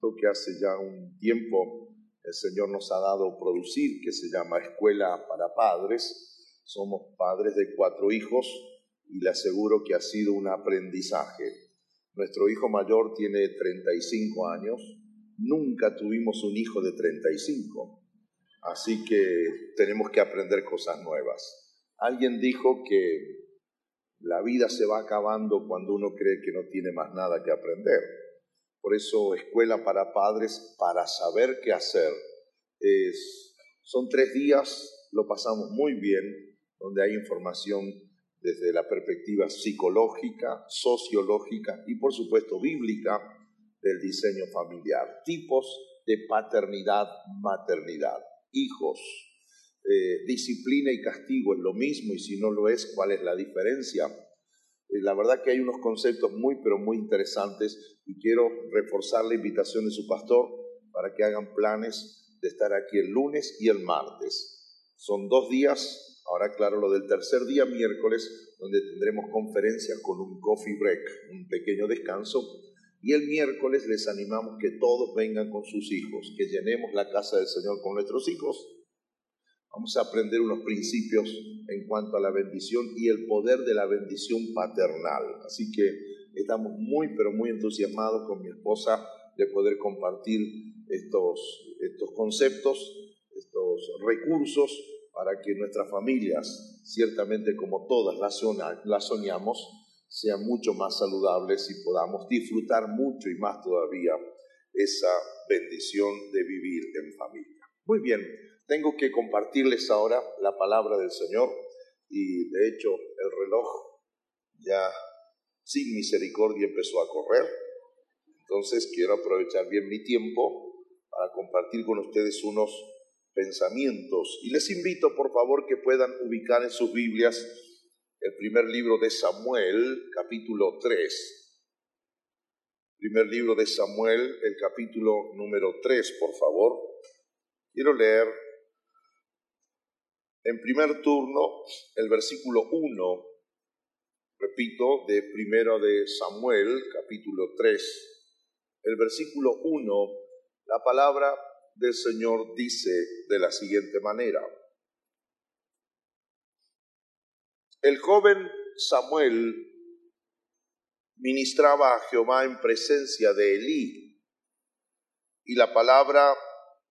que hace ya un tiempo el Señor nos ha dado producir, que se llama Escuela para Padres. Somos padres de cuatro hijos y le aseguro que ha sido un aprendizaje. Nuestro hijo mayor tiene 35 años, nunca tuvimos un hijo de 35, así que tenemos que aprender cosas nuevas. Alguien dijo que la vida se va acabando cuando uno cree que no tiene más nada que aprender. Por eso, escuela para padres, para saber qué hacer. Es, son tres días, lo pasamos muy bien, donde hay información desde la perspectiva psicológica, sociológica y por supuesto bíblica del diseño familiar. Tipos de paternidad, maternidad, hijos. Eh, disciplina y castigo es lo mismo y si no lo es, ¿cuál es la diferencia? Eh, la verdad que hay unos conceptos muy, pero muy interesantes y quiero reforzar la invitación de su pastor para que hagan planes de estar aquí el lunes y el martes. Son dos días, ahora claro, lo del tercer día, miércoles, donde tendremos conferencia con un coffee break, un pequeño descanso. Y el miércoles les animamos que todos vengan con sus hijos, que llenemos la casa del Señor con nuestros hijos Vamos a aprender unos principios en cuanto a la bendición y el poder de la bendición paternal. Así que estamos muy, pero muy entusiasmados con mi esposa de poder compartir estos, estos conceptos, estos recursos para que nuestras familias, ciertamente como todas las, soñamos, sean mucho más saludables y podamos disfrutar mucho y más todavía esa bendición de vivir en familia. Muy bien, tengo que compartirles ahora la palabra del Señor y de hecho el reloj ya sin misericordia empezó a correr. Entonces quiero aprovechar bien mi tiempo para compartir con ustedes unos pensamientos y les invito por favor que puedan ubicar en sus Biblias el primer libro de Samuel, capítulo 3. Primer libro de Samuel, el capítulo número 3, por favor. Quiero leer en primer turno, el versículo 1, repito, de primero de Samuel, capítulo 3, el versículo 1, la palabra del Señor dice de la siguiente manera. El joven Samuel ministraba a Jehová en presencia de Elí, y la palabra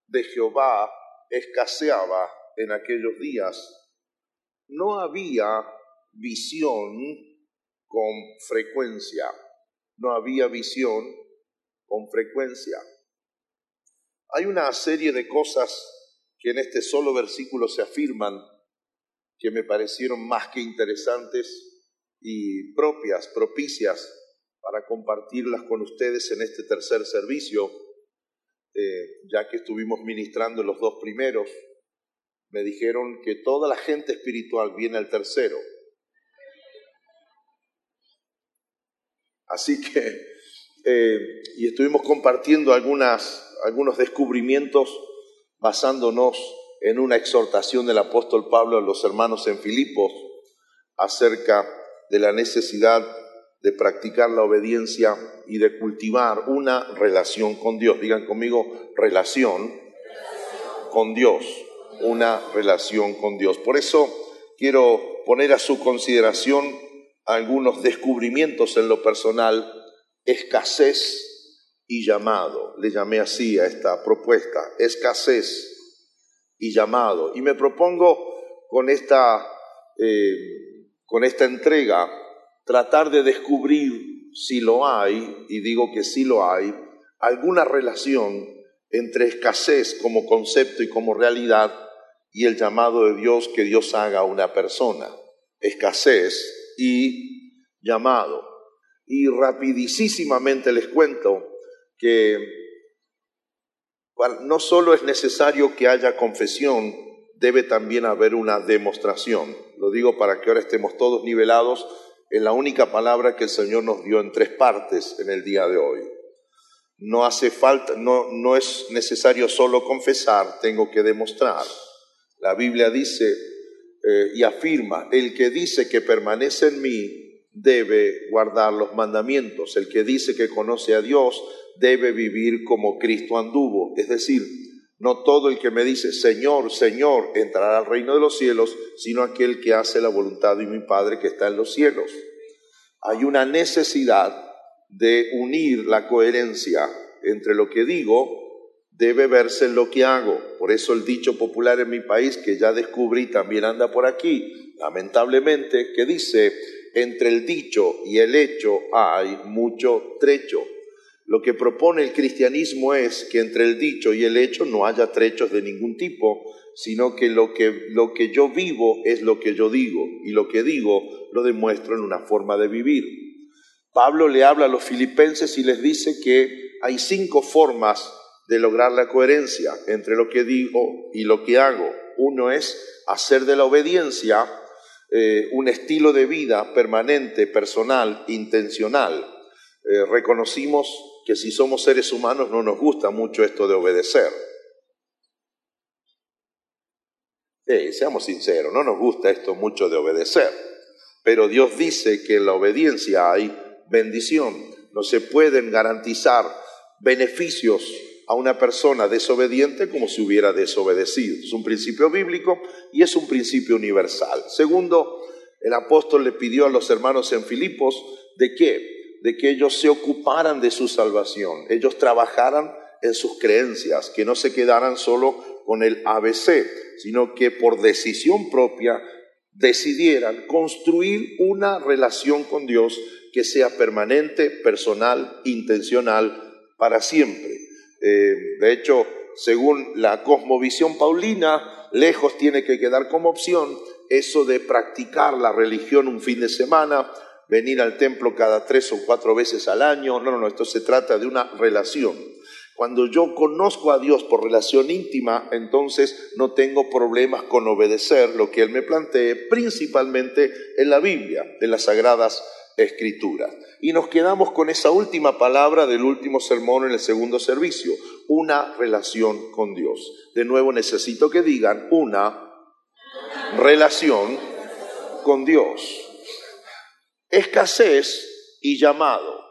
de Jehová escaseaba en aquellos días, no había visión con frecuencia, no había visión con frecuencia. Hay una serie de cosas que en este solo versículo se afirman que me parecieron más que interesantes y propias, propicias para compartirlas con ustedes en este tercer servicio, eh, ya que estuvimos ministrando los dos primeros me dijeron que toda la gente espiritual viene al tercero. Así que, eh, y estuvimos compartiendo algunas, algunos descubrimientos basándonos en una exhortación del apóstol Pablo a los hermanos en Filipos acerca de la necesidad de practicar la obediencia y de cultivar una relación con Dios. Digan conmigo, relación con Dios una relación con Dios. Por eso quiero poner a su consideración algunos descubrimientos en lo personal, escasez y llamado. Le llamé así a esta propuesta, escasez y llamado. Y me propongo con esta, eh, con esta entrega tratar de descubrir si lo hay, y digo que sí lo hay, alguna relación entre escasez como concepto y como realidad y el llamado de Dios que Dios haga a una persona. Escasez y llamado. Y rapidísimamente les cuento que no solo es necesario que haya confesión, debe también haber una demostración. Lo digo para que ahora estemos todos nivelados en la única palabra que el Señor nos dio en tres partes en el día de hoy. No hace falta, no, no es necesario solo confesar, tengo que demostrar. La Biblia dice eh, y afirma, el que dice que permanece en mí debe guardar los mandamientos. El que dice que conoce a Dios debe vivir como Cristo anduvo. Es decir, no todo el que me dice Señor, Señor entrará al reino de los cielos, sino aquel que hace la voluntad de mi Padre que está en los cielos. Hay una necesidad de unir la coherencia entre lo que digo debe verse lo que hago. Por eso el dicho popular en mi país, que ya descubrí, también anda por aquí, lamentablemente, que dice, entre el dicho y el hecho hay mucho trecho. Lo que propone el cristianismo es que entre el dicho y el hecho no haya trechos de ningún tipo, sino que lo que, lo que yo vivo es lo que yo digo, y lo que digo lo demuestro en una forma de vivir. Pablo le habla a los filipenses y les dice que hay cinco formas de lograr la coherencia entre lo que digo y lo que hago. Uno es hacer de la obediencia eh, un estilo de vida permanente, personal, intencional. Eh, reconocimos que si somos seres humanos no nos gusta mucho esto de obedecer. seamos sinceros, no nos gusta esto mucho de obedecer, pero Dios dice que en la obediencia hay bendición. No se pueden garantizar beneficios a una persona desobediente como si hubiera desobedecido. Es un principio bíblico y es un principio universal. Segundo, el apóstol le pidió a los hermanos en Filipos de qué? De que ellos se ocuparan de su salvación, ellos trabajaran en sus creencias, que no se quedaran solo con el ABC, sino que por decisión propia decidieran construir una relación con Dios que sea permanente, personal, intencional, para siempre. Eh, de hecho, según la cosmovisión paulina, lejos tiene que quedar como opción eso de practicar la religión un fin de semana, venir al templo cada tres o cuatro veces al año. No, no, no, esto se trata de una relación. Cuando yo conozco a Dios por relación íntima, entonces no tengo problemas con obedecer lo que Él me plantee, principalmente en la Biblia, en las Sagradas Escrituras. Y nos quedamos con esa última palabra del último sermón en el segundo servicio, una relación con Dios. De nuevo necesito que digan una relación con Dios. Escasez y llamado.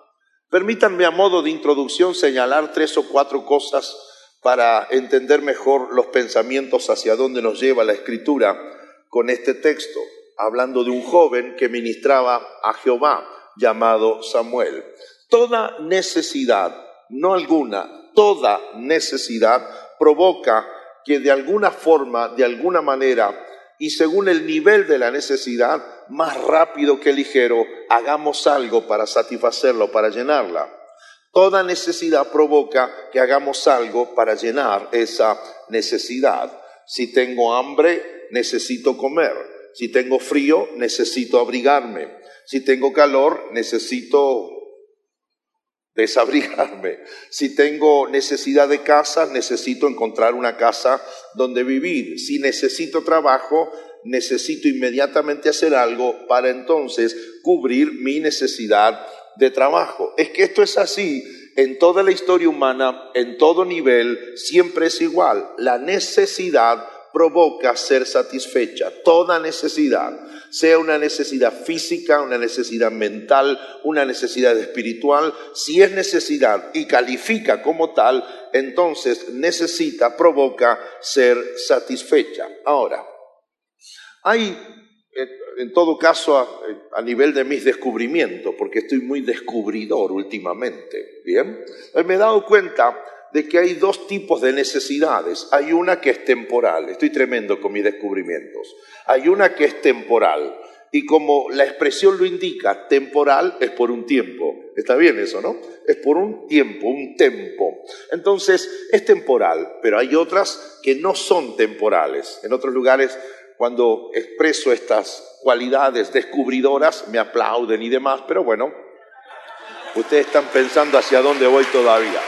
Permítanme a modo de introducción señalar tres o cuatro cosas para entender mejor los pensamientos hacia dónde nos lleva la escritura con este texto, hablando de un joven que ministraba a Jehová llamado Samuel. Toda necesidad, no alguna, toda necesidad provoca que de alguna forma, de alguna manera, y según el nivel de la necesidad, más rápido que ligero, hagamos algo para satisfacerlo, para llenarla. Toda necesidad provoca que hagamos algo para llenar esa necesidad. Si tengo hambre, necesito comer. Si tengo frío, necesito abrigarme. Si tengo calor, necesito desabrigarme. Si tengo necesidad de casa, necesito encontrar una casa donde vivir. Si necesito trabajo, necesito inmediatamente hacer algo para entonces cubrir mi necesidad de trabajo. Es que esto es así en toda la historia humana, en todo nivel, siempre es igual. La necesidad provoca ser satisfecha, toda necesidad, sea una necesidad física, una necesidad mental, una necesidad espiritual, si es necesidad y califica como tal, entonces necesita, provoca ser satisfecha. Ahora, hay, en todo caso, a, nivel de mis descubrimientos, porque estoy muy descubridor últimamente, ¿bien? Me he dado cuenta de que hay dos tipos de necesidades. Hay una que es temporal, estoy tremendo con mis descubrimientos. Hay una que es temporal. Y como la expresión lo indica, temporal es por un tiempo. Está bien eso, ¿no? Es por un tiempo, un tempo. Entonces, es temporal, pero hay otras que no son temporales. En otros lugares, cuando expreso estas cualidades descubridoras, me aplauden y demás, pero bueno, ustedes están pensando hacia dónde voy todavía.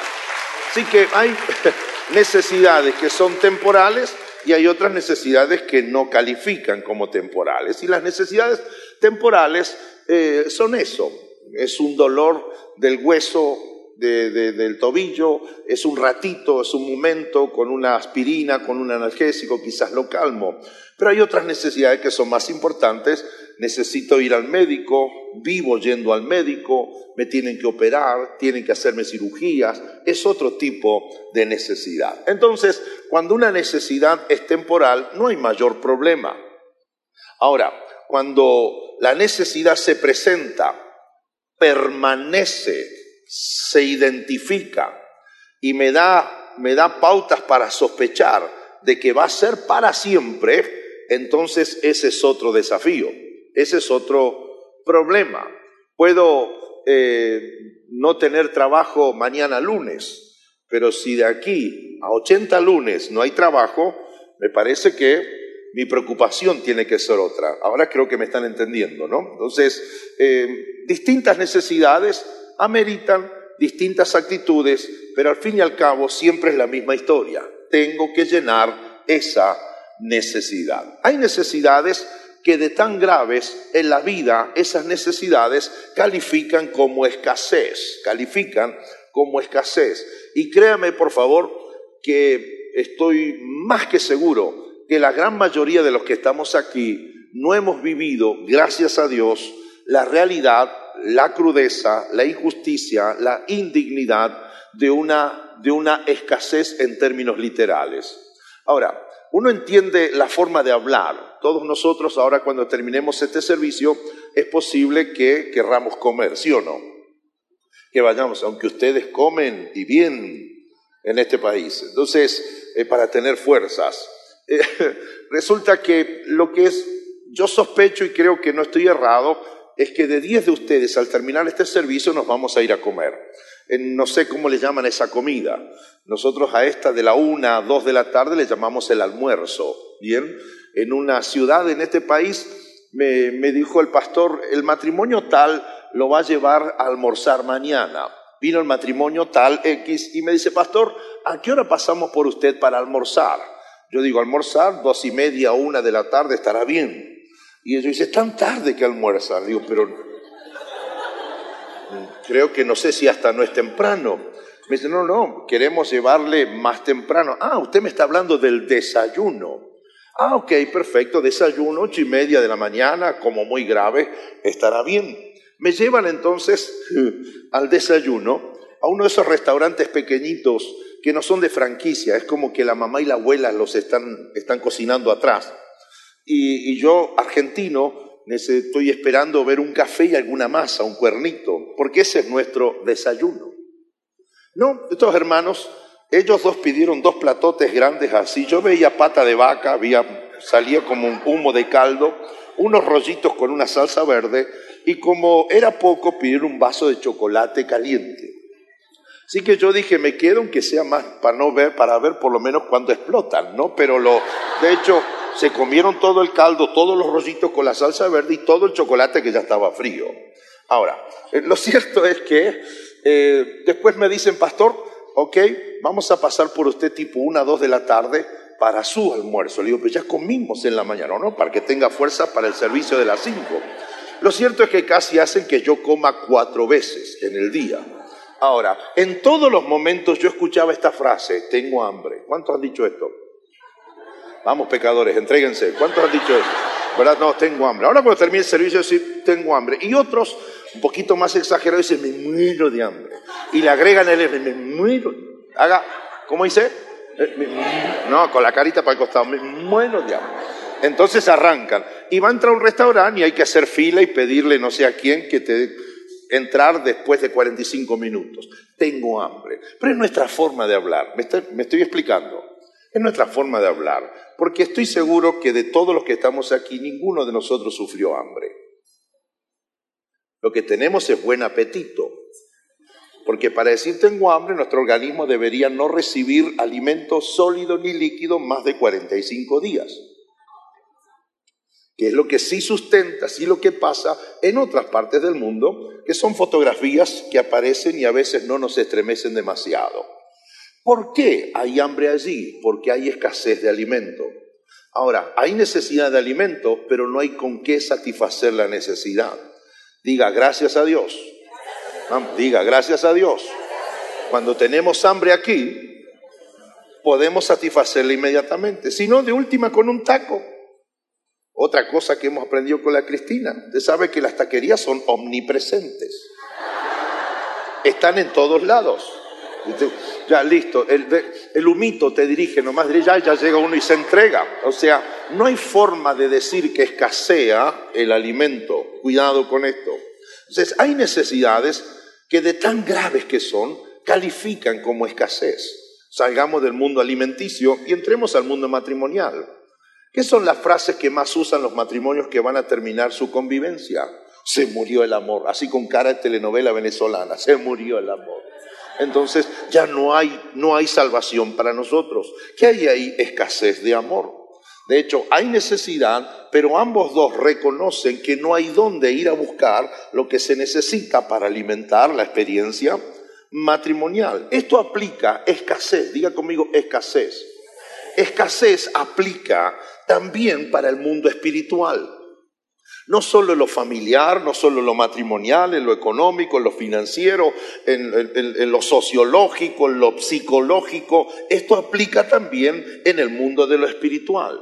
Así que hay necesidades que son temporales y hay otras necesidades que no califican como temporales. Y las necesidades temporales eh, son eso, es un dolor del hueso del tobillo, es un ratito, es un momento con una aspirina, con un analgésico, quizás lo calmo. Pero hay otras necesidades que son más importantes necesito ir al médico, vivo yendo al médico, me tienen que operar, tienen que hacerme cirugías, es otro tipo de necesidad. Entonces, cuando una necesidad es temporal, no hay mayor problema. Ahora, cuando la necesidad se presenta, permanece, se identifica y me da, me da pautas para sospechar de que va a ser para siempre, entonces ese es otro desafío, ese es otro problema. Puedo eh, no tener trabajo mañana lunes, pero si de aquí a 80 lunes no hay trabajo, me parece que mi preocupación tiene que ser otra. Ahora creo que me están entendiendo, ¿no? Entonces, eh, distintas necesidades ameritan distintas actitudes, pero al fin y al cabo siempre es la misma historia. Tengo que llenar esa necesidad. Hay necesidades que de tan graves en la vida, esas necesidades califican como escasez, califican como escasez. Y créame, por favor, que estoy más que seguro que la gran mayoría de los que estamos aquí no hemos vivido, gracias a Dios, la realidad, la crudeza, la injusticia, la indignidad de una, de una escasez en términos literales. Ahora, uno entiende la forma de hablar. Todos nosotros ahora cuando terminemos este servicio es posible que querramos comer, ¿sí o no? Que vayamos, aunque ustedes comen y bien en este país. Entonces, eh, para tener fuerzas. Eh, resulta que lo que es, yo sospecho y creo que no estoy errado, es que de 10 de ustedes al terminar este servicio nos vamos a ir a comer. no sé cómo le llaman esa comida. Nosotros a esta de la una a dos de la tarde le llamamos el almuerzo. Bien, en una ciudad en este país me, dijo el pastor, el matrimonio tal lo va a llevar a almorzar mañana. Vino el matrimonio tal X y me dice, pastor, ¿a qué hora pasamos por usted para almorzar? Yo digo, almorzar, dos y media, una de la tarde estará bien. Y ellos dicen, tan tarde que almuerzan. Digo, pero creo que no sé si hasta no es temprano. Me dice, no, no, queremos llevarle más temprano. Ah, usted me está hablando del desayuno. Ah, ok, perfecto, desayuno, ocho y media de la mañana, como muy grave, estará bien. Me llevan entonces al desayuno a uno de esos restaurantes pequeñitos que no son de franquicia, es como que la mamá y la abuela los están, están cocinando atrás. Y, y yo, argentino, estoy esperando ver un café y alguna masa, un cuernito, porque ese es nuestro desayuno. No, estos hermanos, ellos dos pidieron dos platotes grandes así. Yo veía pata de vaca, había, salía como un humo de caldo, unos rollitos con una salsa verde y como era poco, pidieron un vaso de chocolate caliente. Así que yo dije, me quedo aunque sea más para no ver, para ver por lo menos cuando explotan, ¿no? Pero lo, de hecho, se comieron todo el caldo, todos los rollitos con la salsa verde y todo el chocolate que ya estaba frío. Ahora, eh, lo cierto es que eh, después me dicen, pastor, ok, vamos a pasar por usted tipo una, dos de la tarde para su almuerzo. Le digo, pues ya comimos en la mañana, ¿no? Para que tenga fuerza para el servicio de las cinco. Lo cierto es que casi hacen que yo coma cuatro veces en el día. Ahora, en todos los momentos yo escuchaba esta frase, tengo hambre. ¿Cuántos han dicho esto? Vamos, pecadores, entréguense. ¿Cuántos han dicho eso? ¿Verdad? No, tengo hambre. Ahora cuando termine el servicio, decir, tengo hambre. Y otros, un poquito más exagerados, dicen, me muero de hambre. Y le agregan el R, me muero. Haga, ¿cómo dice? Eh, no, con la carita para el costado, me muero de hambre. Entonces arrancan. Y va a entrar a un restaurante y hay que hacer fila y pedirle no sé a quién que te entrar después de 45 minutos. Tengo hambre. Pero es nuestra forma de hablar. ¿Me estoy, explicando? Es nuestra forma de hablar. Porque estoy seguro que de todos los que estamos aquí, ninguno de nosotros sufrió hambre. Lo que tenemos es buen apetito. Porque para decir tengo hambre, nuestro organismo debería no recibir alimento sólido ni líquido más de 45 días que es lo que sí sustenta, sí lo que pasa en otras partes del mundo, que son fotografías que aparecen y a veces no nos estremecen demasiado. ¿Por qué hay hambre allí? Porque hay escasez de alimento. Ahora, hay necesidad de alimento, pero no hay con qué satisfacer la necesidad. Diga gracias a Dios. Diga gracias a Dios. Cuando tenemos hambre aquí, podemos satisfacerla inmediatamente. Si no, de última con un taco. Otra cosa que hemos aprendido con la Cristina, usted sabe que las taquerías son omnipresentes. Están en todos lados. Ya, listo, el, humito te dirige nomás, ya, ya llega uno y se entrega. O sea, no hay forma de decir que escasea el alimento. Cuidado con esto. Entonces, hay necesidades que de tan graves que son, califican como escasez. Salgamos del mundo alimenticio y entremos al mundo matrimonial. ¿Qué son las frases que más usan los matrimonios que van a terminar su convivencia? Se murió el amor, así con cara de telenovela venezolana, se murió el amor. Entonces ya no hay, no hay salvación para nosotros. ¿Qué hay ahí? Escasez de amor. De hecho, hay necesidad, pero ambos dos reconocen que no hay dónde ir a buscar lo que se necesita para alimentar la experiencia matrimonial. Esto aplica escasez, diga conmigo escasez. Escasez aplica también para el mundo espiritual. No solo en lo familiar, no solo en lo matrimonial, en lo económico, en lo financiero, en, lo sociológico, en lo psicológico. Esto aplica también en el mundo de lo espiritual.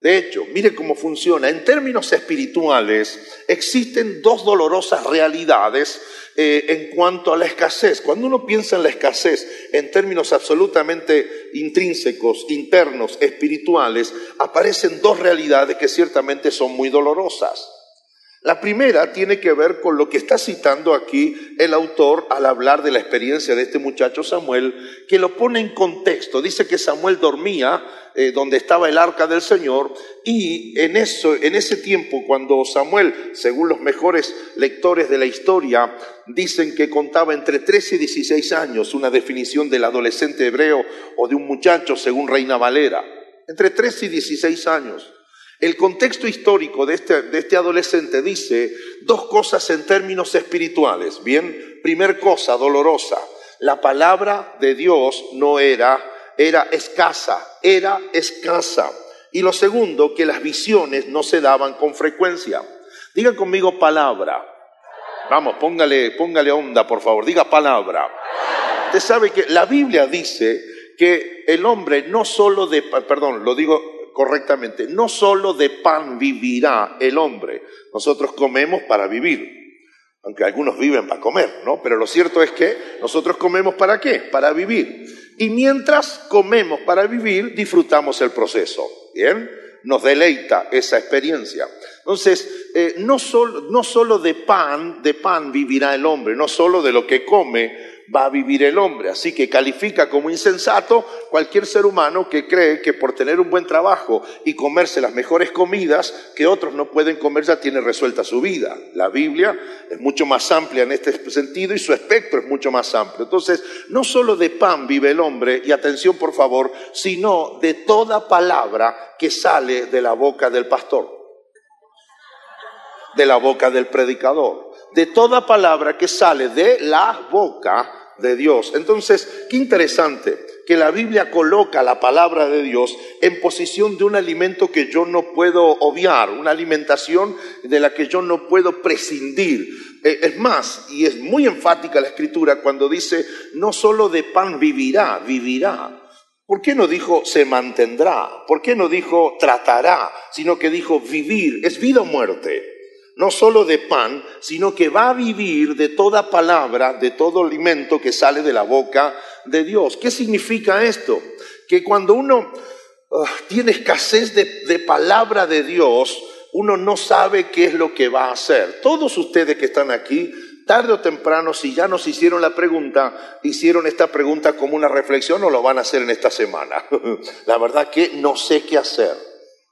De hecho, mire cómo funciona. En términos espirituales, existen dos dolorosas realidades eh, en cuanto a la escasez. Cuando uno piensa en la escasez en términos absolutamente intrínsecos, internos, espirituales, aparecen dos realidades que ciertamente son muy dolorosas. La primera tiene que ver con lo que está citando aquí el autor al hablar de la experiencia de este muchacho Samuel, que lo pone en contexto. Dice que Samuel dormía eh, donde estaba el arca del Señor y en, eso, en ese tiempo cuando Samuel, según los mejores lectores de la historia, dicen que contaba entre 13 y 16 años, una definición del adolescente hebreo o de un muchacho según Reina Valera, entre 13 y 16 años. El contexto histórico de este, de este, adolescente dice dos cosas en términos espirituales. Bien, primer cosa dolorosa, la palabra de Dios no era, era escasa, era escasa. Y lo segundo, que las visiones no se daban con frecuencia. Diga conmigo palabra. Vamos, póngale, póngale onda, por favor. Diga palabra. Usted sabe que la Biblia dice que el hombre no solo de, perdón, lo digo correctamente, no solo de pan vivirá el hombre, nosotros comemos para vivir, aunque algunos viven para comer, ¿no? Pero lo cierto es que nosotros comemos para qué? Para vivir. Y mientras comemos para vivir, disfrutamos el proceso, Nos deleita esa experiencia. Entonces, eh, no, solo, no solo de pan, de pan vivirá el hombre, no solo de lo que come, va a vivir el hombre. Así que califica como insensato cualquier ser humano que cree que por tener un buen trabajo y comerse las mejores comidas que otros no pueden comer ya tiene resuelta su vida. La Biblia es mucho más amplia en este sentido y su espectro es mucho más amplio. Entonces, no solo de pan vive el hombre, y atención por favor, sino de toda palabra que sale de la boca del pastor, de la boca del predicador, de toda palabra que sale de la boca de Dios. Entonces, qué interesante que la Biblia coloca la palabra de Dios en posición de un alimento que yo no puedo obviar, una alimentación de la que yo no puedo prescindir. Eh, es más, y es muy enfática la escritura cuando dice, no solo de pan vivirá, vivirá. ¿Por qué no dijo se mantendrá? ¿Por qué no dijo tratará? Sino que dijo vivir, es vida o muerte no solo de pan, sino que va a vivir de toda palabra, de todo alimento que sale de la boca de Dios. ¿Qué significa esto? Que cuando uno ah, tiene escasez de, palabra de Dios, uno no sabe qué es lo que va a hacer. Todos ustedes que están aquí, tarde o temprano, si ya nos hicieron la pregunta, hicieron esta pregunta como una reflexión o lo van a hacer en esta semana. la verdad que no sé qué hacer.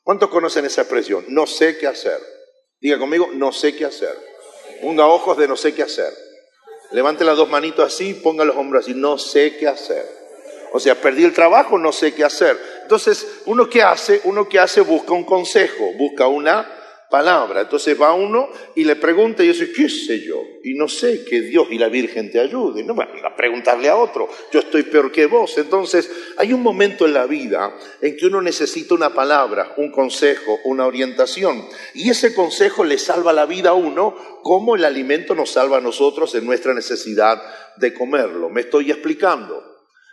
¿Cuántos conocen esa expresión? No sé qué hacer. Diga conmigo, no sé qué hacer. Ponga ojos de no sé qué hacer. Levante las dos manitos así, ponga los hombros así, no sé qué hacer. O sea, perdí el trabajo, no sé qué hacer. Entonces, uno que hace, uno que hace busca un consejo, busca una palabra. Entonces va uno y le pregunta y sé, ¿qué sé yo? Y no sé que Dios y la Virgen te ayuden. No va a preguntarle a otro, yo estoy peor que vos. Entonces hay un momento en la vida en que uno necesita una palabra, un consejo, una orientación. Y ese consejo le salva la vida a uno como el alimento nos salva a nosotros en nuestra necesidad de comerlo. Me estoy explicando.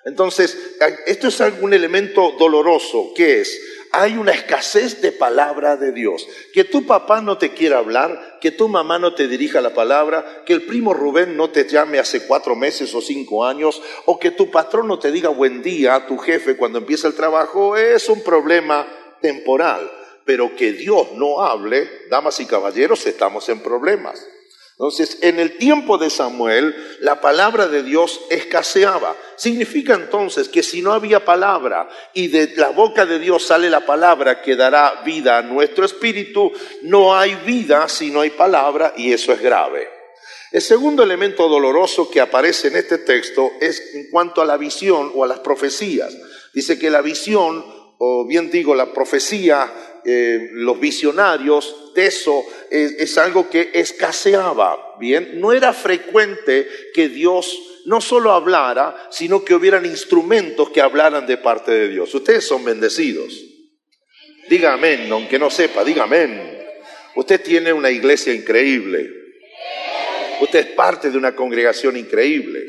Entonces, esto es algún elemento doloroso, que es hay una escasez de palabra de Dios. Que tu papá no te quiera hablar, que tu mamá no te dirija la palabra, que el primo Rubén no te llame hace cuatro meses o cinco años, o que tu patrón no te diga buen día a tu jefe cuando empieza el trabajo, es un problema temporal. Pero que Dios no hable, damas y caballeros, estamos en problemas. Entonces, en el tiempo de Samuel, la palabra de Dios escaseaba. Significa entonces que si no había palabra y de la boca de Dios sale la palabra que dará vida a nuestro espíritu, no hay vida si no hay palabra y eso es grave. El segundo elemento doloroso que aparece en este texto es en cuanto a la visión o a las profecías. Dice que la visión, o bien digo, la profecía, eh, los visionarios, eso es, algo que escaseaba, ¿bien? No era frecuente que Dios no solo hablara, sino que hubieran instrumentos que hablaran de parte de Dios. Ustedes son bendecidos. Diga amén, aunque no sepa, diga amén. Usted tiene una iglesia increíble. Usted es parte de una congregación increíble.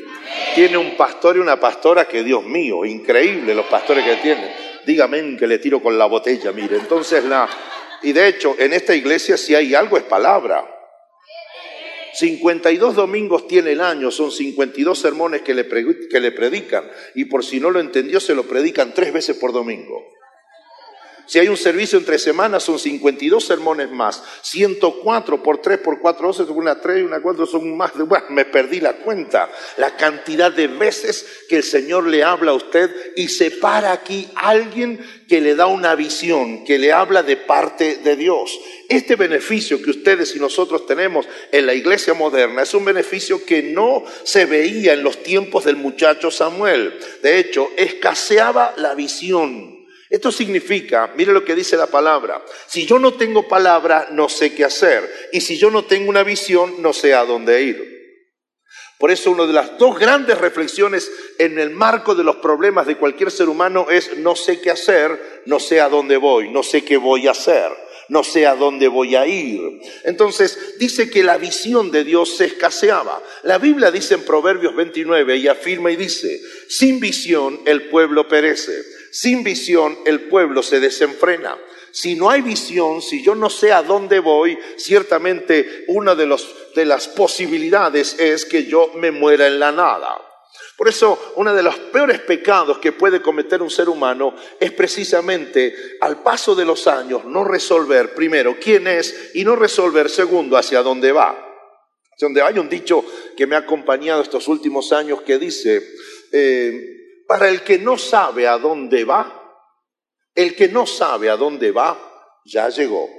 Tiene un pastor y una pastora que, Dios mío, increíble los pastores que tiene. Dígame que le tiro con la botella, mire. Entonces la, y de hecho, en esta iglesia si hay algo es palabra. 52 domingos tiene el año, son 52 sermones que le, que le predican. Y por si no lo entendió, se lo predican tres veces por domingo. Si hay un servicio entre semanas, son 52 sermones más. 104 por 3 por 4, 12, una 3 y una 4 son más de... Bueno, me perdí la cuenta. La cantidad de veces que el Señor le habla a usted y se para aquí alguien que le da una visión, que le habla de parte de Dios. Este beneficio que ustedes y nosotros tenemos en la iglesia moderna es un beneficio que no se veía en los tiempos del muchacho Samuel. De hecho, escaseaba la visión. Esto significa, mire lo que dice la palabra, si yo no tengo palabra, no sé qué hacer, y si yo no tengo una visión, no sé a dónde ir. Por eso una de las dos grandes reflexiones en el marco de los problemas de cualquier ser humano es no sé qué hacer, no sé a dónde voy, no sé qué voy a hacer, no sé a dónde voy a ir. Entonces dice que la visión de Dios se escaseaba. La Biblia dice en Proverbios 29 y afirma y dice, sin visión el pueblo perece sin visión el pueblo se desenfrena. Si no hay visión, si yo no sé a dónde voy, ciertamente una de, de las posibilidades es que yo me muera en la nada. Por eso, uno de los peores pecados que puede cometer un ser humano es precisamente, al paso de los años, no resolver, primero, quién es y no resolver, segundo, hacia dónde va. Hay un dicho que me ha acompañado estos últimos años que dice, eh, para el que no sabe a dónde va, el que no sabe a dónde va, ya llegó.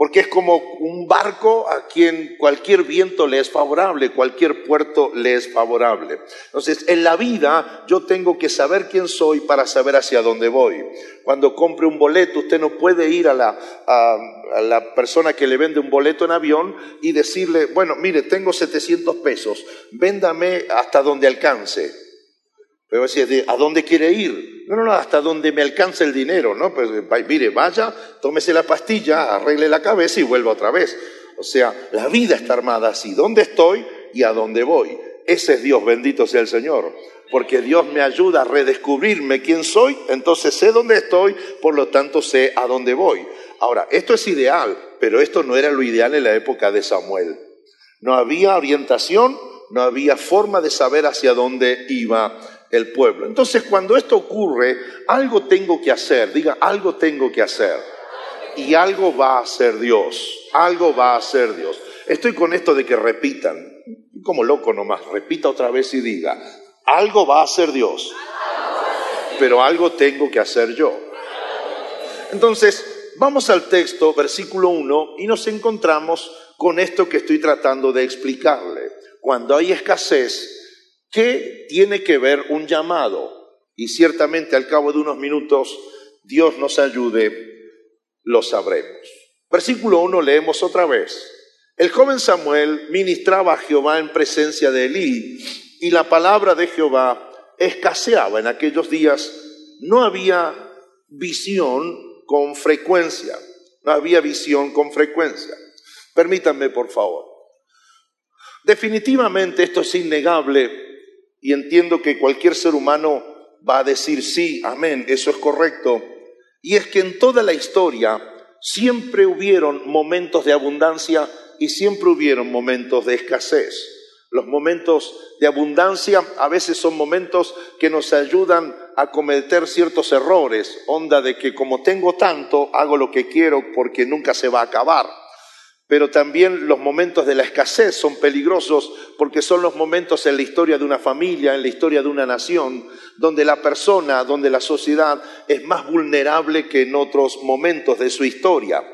Porque es como un barco a quien cualquier viento le es favorable, cualquier puerto le es favorable. Entonces, en la vida yo tengo que saber quién soy para saber hacia dónde voy. Cuando compre un boleto, usted no puede ir a la, a, la persona que le vende un boleto en avión y decirle, bueno, mire, tengo 700 pesos, véndame hasta donde alcance. Pero decir, ¿a dónde quiere ir? No, no, no, hasta donde me alcance el dinero, ¿no? Pues mire, vaya, tómese la pastilla, arregle la cabeza y vuelva otra vez. O sea, la vida está armada así, ¿dónde estoy y a dónde voy? Ese es Dios, bendito sea el Señor. Porque Dios me ayuda a redescubrirme quién soy, entonces sé dónde estoy, por lo tanto sé a dónde voy. Ahora, esto es ideal, pero esto no era lo ideal en la época de Samuel. No había orientación, no había forma de saber hacia dónde iba el pueblo. Entonces, cuando esto ocurre, algo tengo que hacer, diga, algo tengo que hacer. Y algo va a hacer Dios, algo va a hacer Dios. Estoy con esto de que repitan, como loco nomás, repita otra vez y diga, algo va a hacer Dios, pero algo tengo que hacer yo. Entonces, vamos al texto, versículo 1, y nos encontramos con esto que estoy tratando de explicarle. Cuando hay escasez, ¿Qué tiene que ver un llamado? Y ciertamente al cabo de unos minutos, Dios nos ayude, lo sabremos. Versículo 1 leemos otra vez. El joven Samuel ministraba a Jehová en presencia de Elí y la palabra de Jehová escaseaba en aquellos días. No había visión con frecuencia, no había visión con frecuencia. Permítanme, por favor. Definitivamente esto es innegable y entiendo que cualquier ser humano va a decir sí, amén, eso es correcto. Y es que en toda la historia siempre hubieron momentos de abundancia y siempre hubieron momentos de escasez. Los momentos de abundancia a veces son momentos que nos ayudan a cometer ciertos errores, onda de que como tengo tanto, hago lo que quiero porque nunca se va a acabar pero también los momentos de la escasez son peligrosos porque son los momentos en la historia de una familia, en la historia de una nación, donde la persona, donde la sociedad es más vulnerable que en otros momentos de su historia.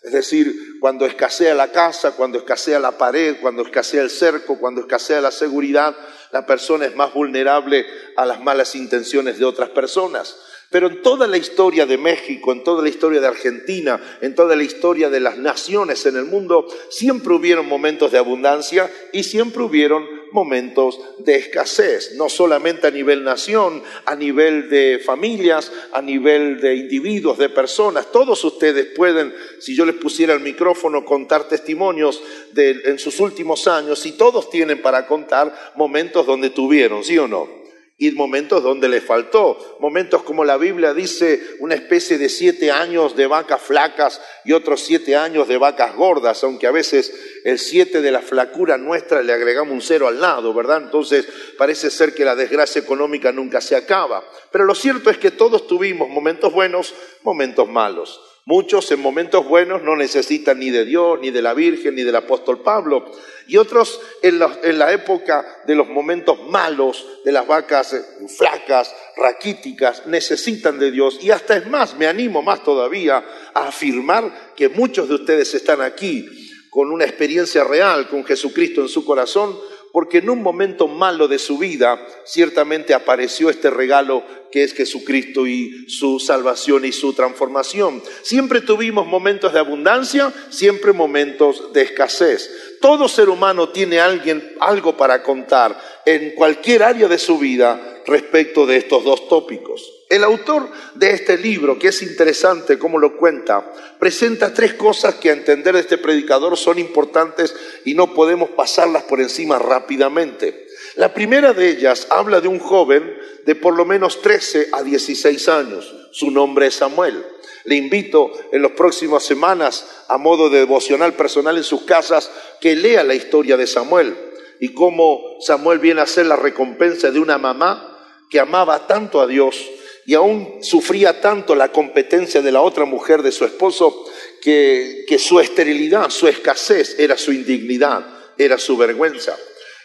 Es decir, cuando escasea la casa, cuando escasea la pared, cuando escasea el cerco, cuando escasea la seguridad, la persona es más vulnerable a las malas intenciones de otras personas. Pero en toda la historia de México, en toda la historia de Argentina, en toda la historia de las naciones en el mundo, siempre hubieron momentos de abundancia y siempre hubieron momentos de escasez, no solamente a nivel nación, a nivel de familias, a nivel de individuos, de personas. Todos ustedes pueden, si yo les pusiera el micrófono, contar testimonios de, en sus últimos años y todos tienen para contar momentos donde tuvieron, ¿sí o no? Y momentos donde le faltó, momentos como la Biblia dice, una especie de siete años de vacas flacas y otros siete años de vacas gordas, aunque a veces el siete de la flacura nuestra le agregamos un cero al lado, ¿verdad? Entonces parece ser que la desgracia económica nunca se acaba. Pero lo cierto es que todos tuvimos momentos buenos, momentos malos. Muchos en momentos buenos no necesitan ni de Dios, ni de la Virgen, ni del apóstol Pablo. Y otros en la, época de los momentos malos, de las vacas eh, flacas, raquíticas, necesitan de Dios. Y hasta es más, me animo más todavía a afirmar que muchos de ustedes están aquí con una experiencia real con Jesucristo en su corazón, porque en un momento malo de su vida ciertamente apareció este regalo que es Jesucristo y su salvación y su transformación. Siempre tuvimos momentos de abundancia, siempre momentos de escasez. Todo ser humano tiene alguien, algo para contar en cualquier área de su vida respecto de estos dos tópicos. El autor de este libro, que es interesante cómo lo cuenta, presenta tres cosas que a entender de este predicador son importantes y no podemos pasarlas por encima rápidamente. La primera de ellas habla de un joven de por lo menos 13 a 16 años. Su nombre es Samuel. Le invito en las próximas semanas, a modo de devocional personal en sus casas, que lea la historia de Samuel y cómo Samuel viene a ser la recompensa de una mamá que amaba tanto a Dios y aún sufría tanto la competencia de la otra mujer de su esposo que, que su esterilidad, su escasez era su indignidad, era su vergüenza.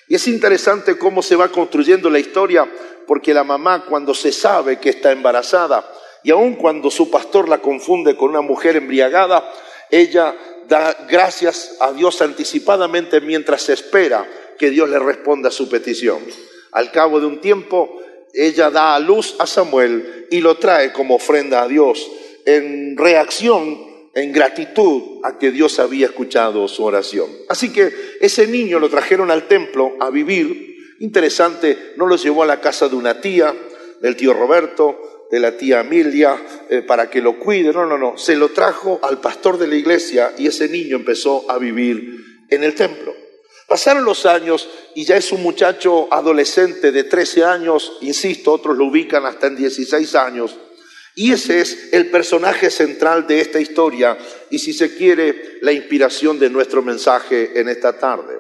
Y es interesante cómo se va construyendo la historia, porque la mamá cuando se sabe que está embarazada, y aun cuando su pastor la confunde con una mujer embriagada, ella da gracias a Dios anticipadamente mientras espera que Dios le responda a su petición. Al cabo de un tiempo, ella da a luz a Samuel y lo trae como ofrenda a Dios en reacción, en gratitud a que Dios había escuchado su oración. Así que ese niño lo trajeron al templo a vivir. Interesante, no lo llevó a la casa de una tía, del tío Roberto, de la tía Emilia, eh, para que lo cuide. No, no, no. Se lo trajo al pastor de la iglesia y ese niño empezó a vivir en el templo. Pasaron los años y ya es un muchacho adolescente de 13 años, insisto, otros lo ubican hasta en 16 años. Y ese es el personaje central de esta historia y si se quiere la inspiración de nuestro mensaje en esta tarde.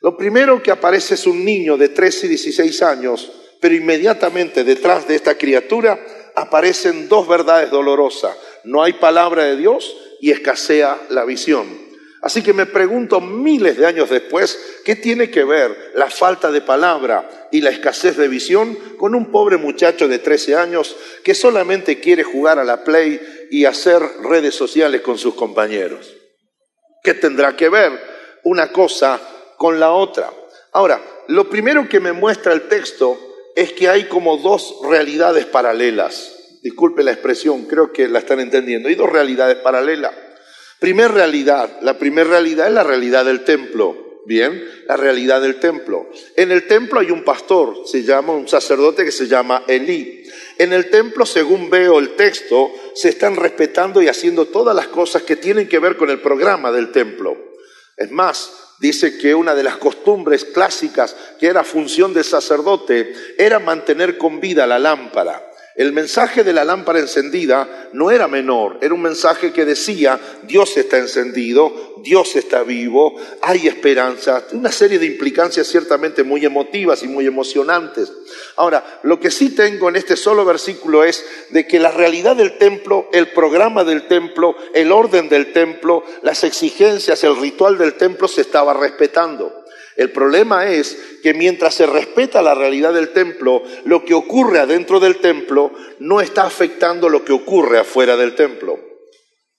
Lo primero que aparece es un niño de 13 y 16 años, pero inmediatamente detrás de esta criatura aparecen dos verdades dolorosas. No hay palabra de Dios y escasea la visión. Así que me pregunto miles de años después, ¿qué tiene que ver la falta de palabra y la escasez de visión con un pobre muchacho de 13 años que solamente quiere jugar a la play y hacer redes sociales con sus compañeros? ¿Qué tendrá que ver una cosa con la otra? Ahora, lo primero que me muestra el texto es que hay como dos realidades paralelas. Disculpe la expresión, creo que la están entendiendo. Hay dos realidades paralelas. Primer realidad, la primera realidad es la realidad del templo. Bien, la realidad del templo. En el templo hay un pastor, se llama un sacerdote que se llama Elí. En el templo, según veo el texto, se están respetando y haciendo todas las cosas que tienen que ver con el programa del templo. Es más, dice que una de las costumbres clásicas que era función del sacerdote era mantener con vida la lámpara. El mensaje de la lámpara encendida no era menor, era un mensaje que decía, Dios está encendido, Dios está vivo, hay esperanza, una serie de implicancias ciertamente muy emotivas y muy emocionantes. Ahora, lo que sí tengo en este solo versículo es de que la realidad del templo, el programa del templo, el orden del templo, las exigencias, el ritual del templo se estaba respetando. El problema es que mientras se respeta la realidad del templo, lo que ocurre adentro del templo no está afectando lo que ocurre afuera del templo.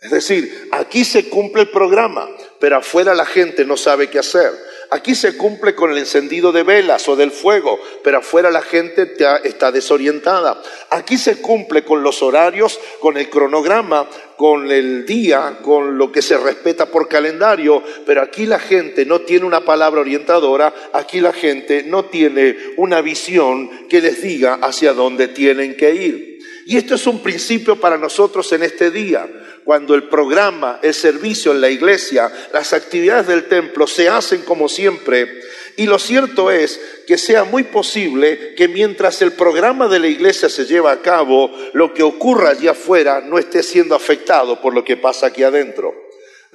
Es decir, aquí se cumple el programa, pero afuera la gente no sabe qué hacer. Aquí se cumple con el encendido de velas o del fuego, pero afuera la gente está desorientada. Aquí se cumple con los horarios, con el cronograma, con el día, con lo que se respeta por calendario, pero aquí la gente no tiene una palabra orientadora, aquí la gente no tiene una visión que les diga hacia dónde tienen que ir. Y esto es un principio para nosotros en este día cuando el programa, el servicio en la iglesia, las actividades del templo se hacen como siempre. Y lo cierto es que sea muy posible que mientras el programa de la iglesia se lleva a cabo, lo que ocurra allá afuera no esté siendo afectado por lo que pasa aquí adentro.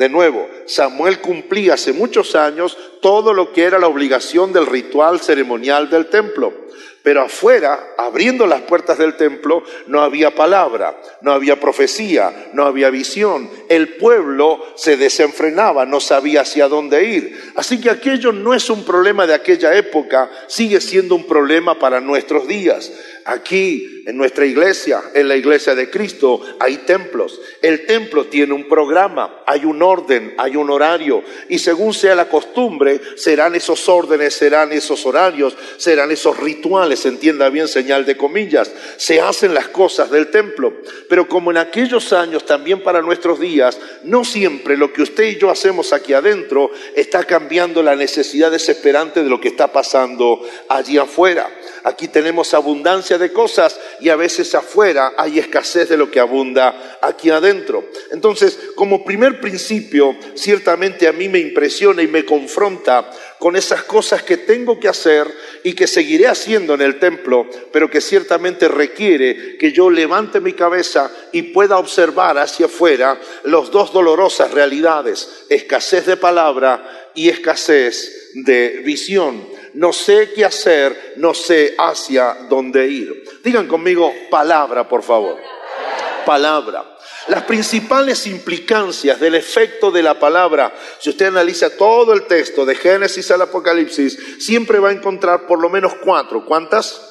De nuevo, Samuel cumplía hace muchos años todo lo que era la obligación del ritual ceremonial del templo. Pero afuera, abriendo las puertas del templo, no había palabra, no había profecía, no había visión. El pueblo se desenfrenaba, no sabía hacia dónde ir. Así que aquello no es un problema de aquella época, sigue siendo un problema para nuestros días. Aquí, en nuestra iglesia, en la iglesia de Cristo, hay templos. El templo tiene un programa, hay un orden, hay un horario. Y según sea la costumbre, serán esos órdenes, serán esos horarios, serán esos rituales, entienda bien señal de comillas. Se hacen las cosas del templo. Pero como en aquellos años, también para nuestros días, no siempre lo que usted y yo hacemos aquí adentro está cambiando la necesidad desesperante de lo que está pasando allí afuera. Aquí tenemos abundancia de cosas y a veces afuera hay escasez de lo que abunda aquí adentro. Entonces, como primer principio, ciertamente a mí me impresiona y me confronta con esas cosas que tengo que hacer y que seguiré haciendo en el templo, pero que ciertamente requiere que yo levante mi cabeza y pueda observar hacia afuera las dos dolorosas realidades, escasez de palabra y escasez de visión no sé qué hacer, no sé hacia dónde ir. Digan conmigo palabra, por favor. Palabra. Las principales implicancias del efecto de la palabra, si usted analiza todo el texto de Génesis al Apocalipsis, siempre va a encontrar por lo menos cuatro. ¿Cuántas?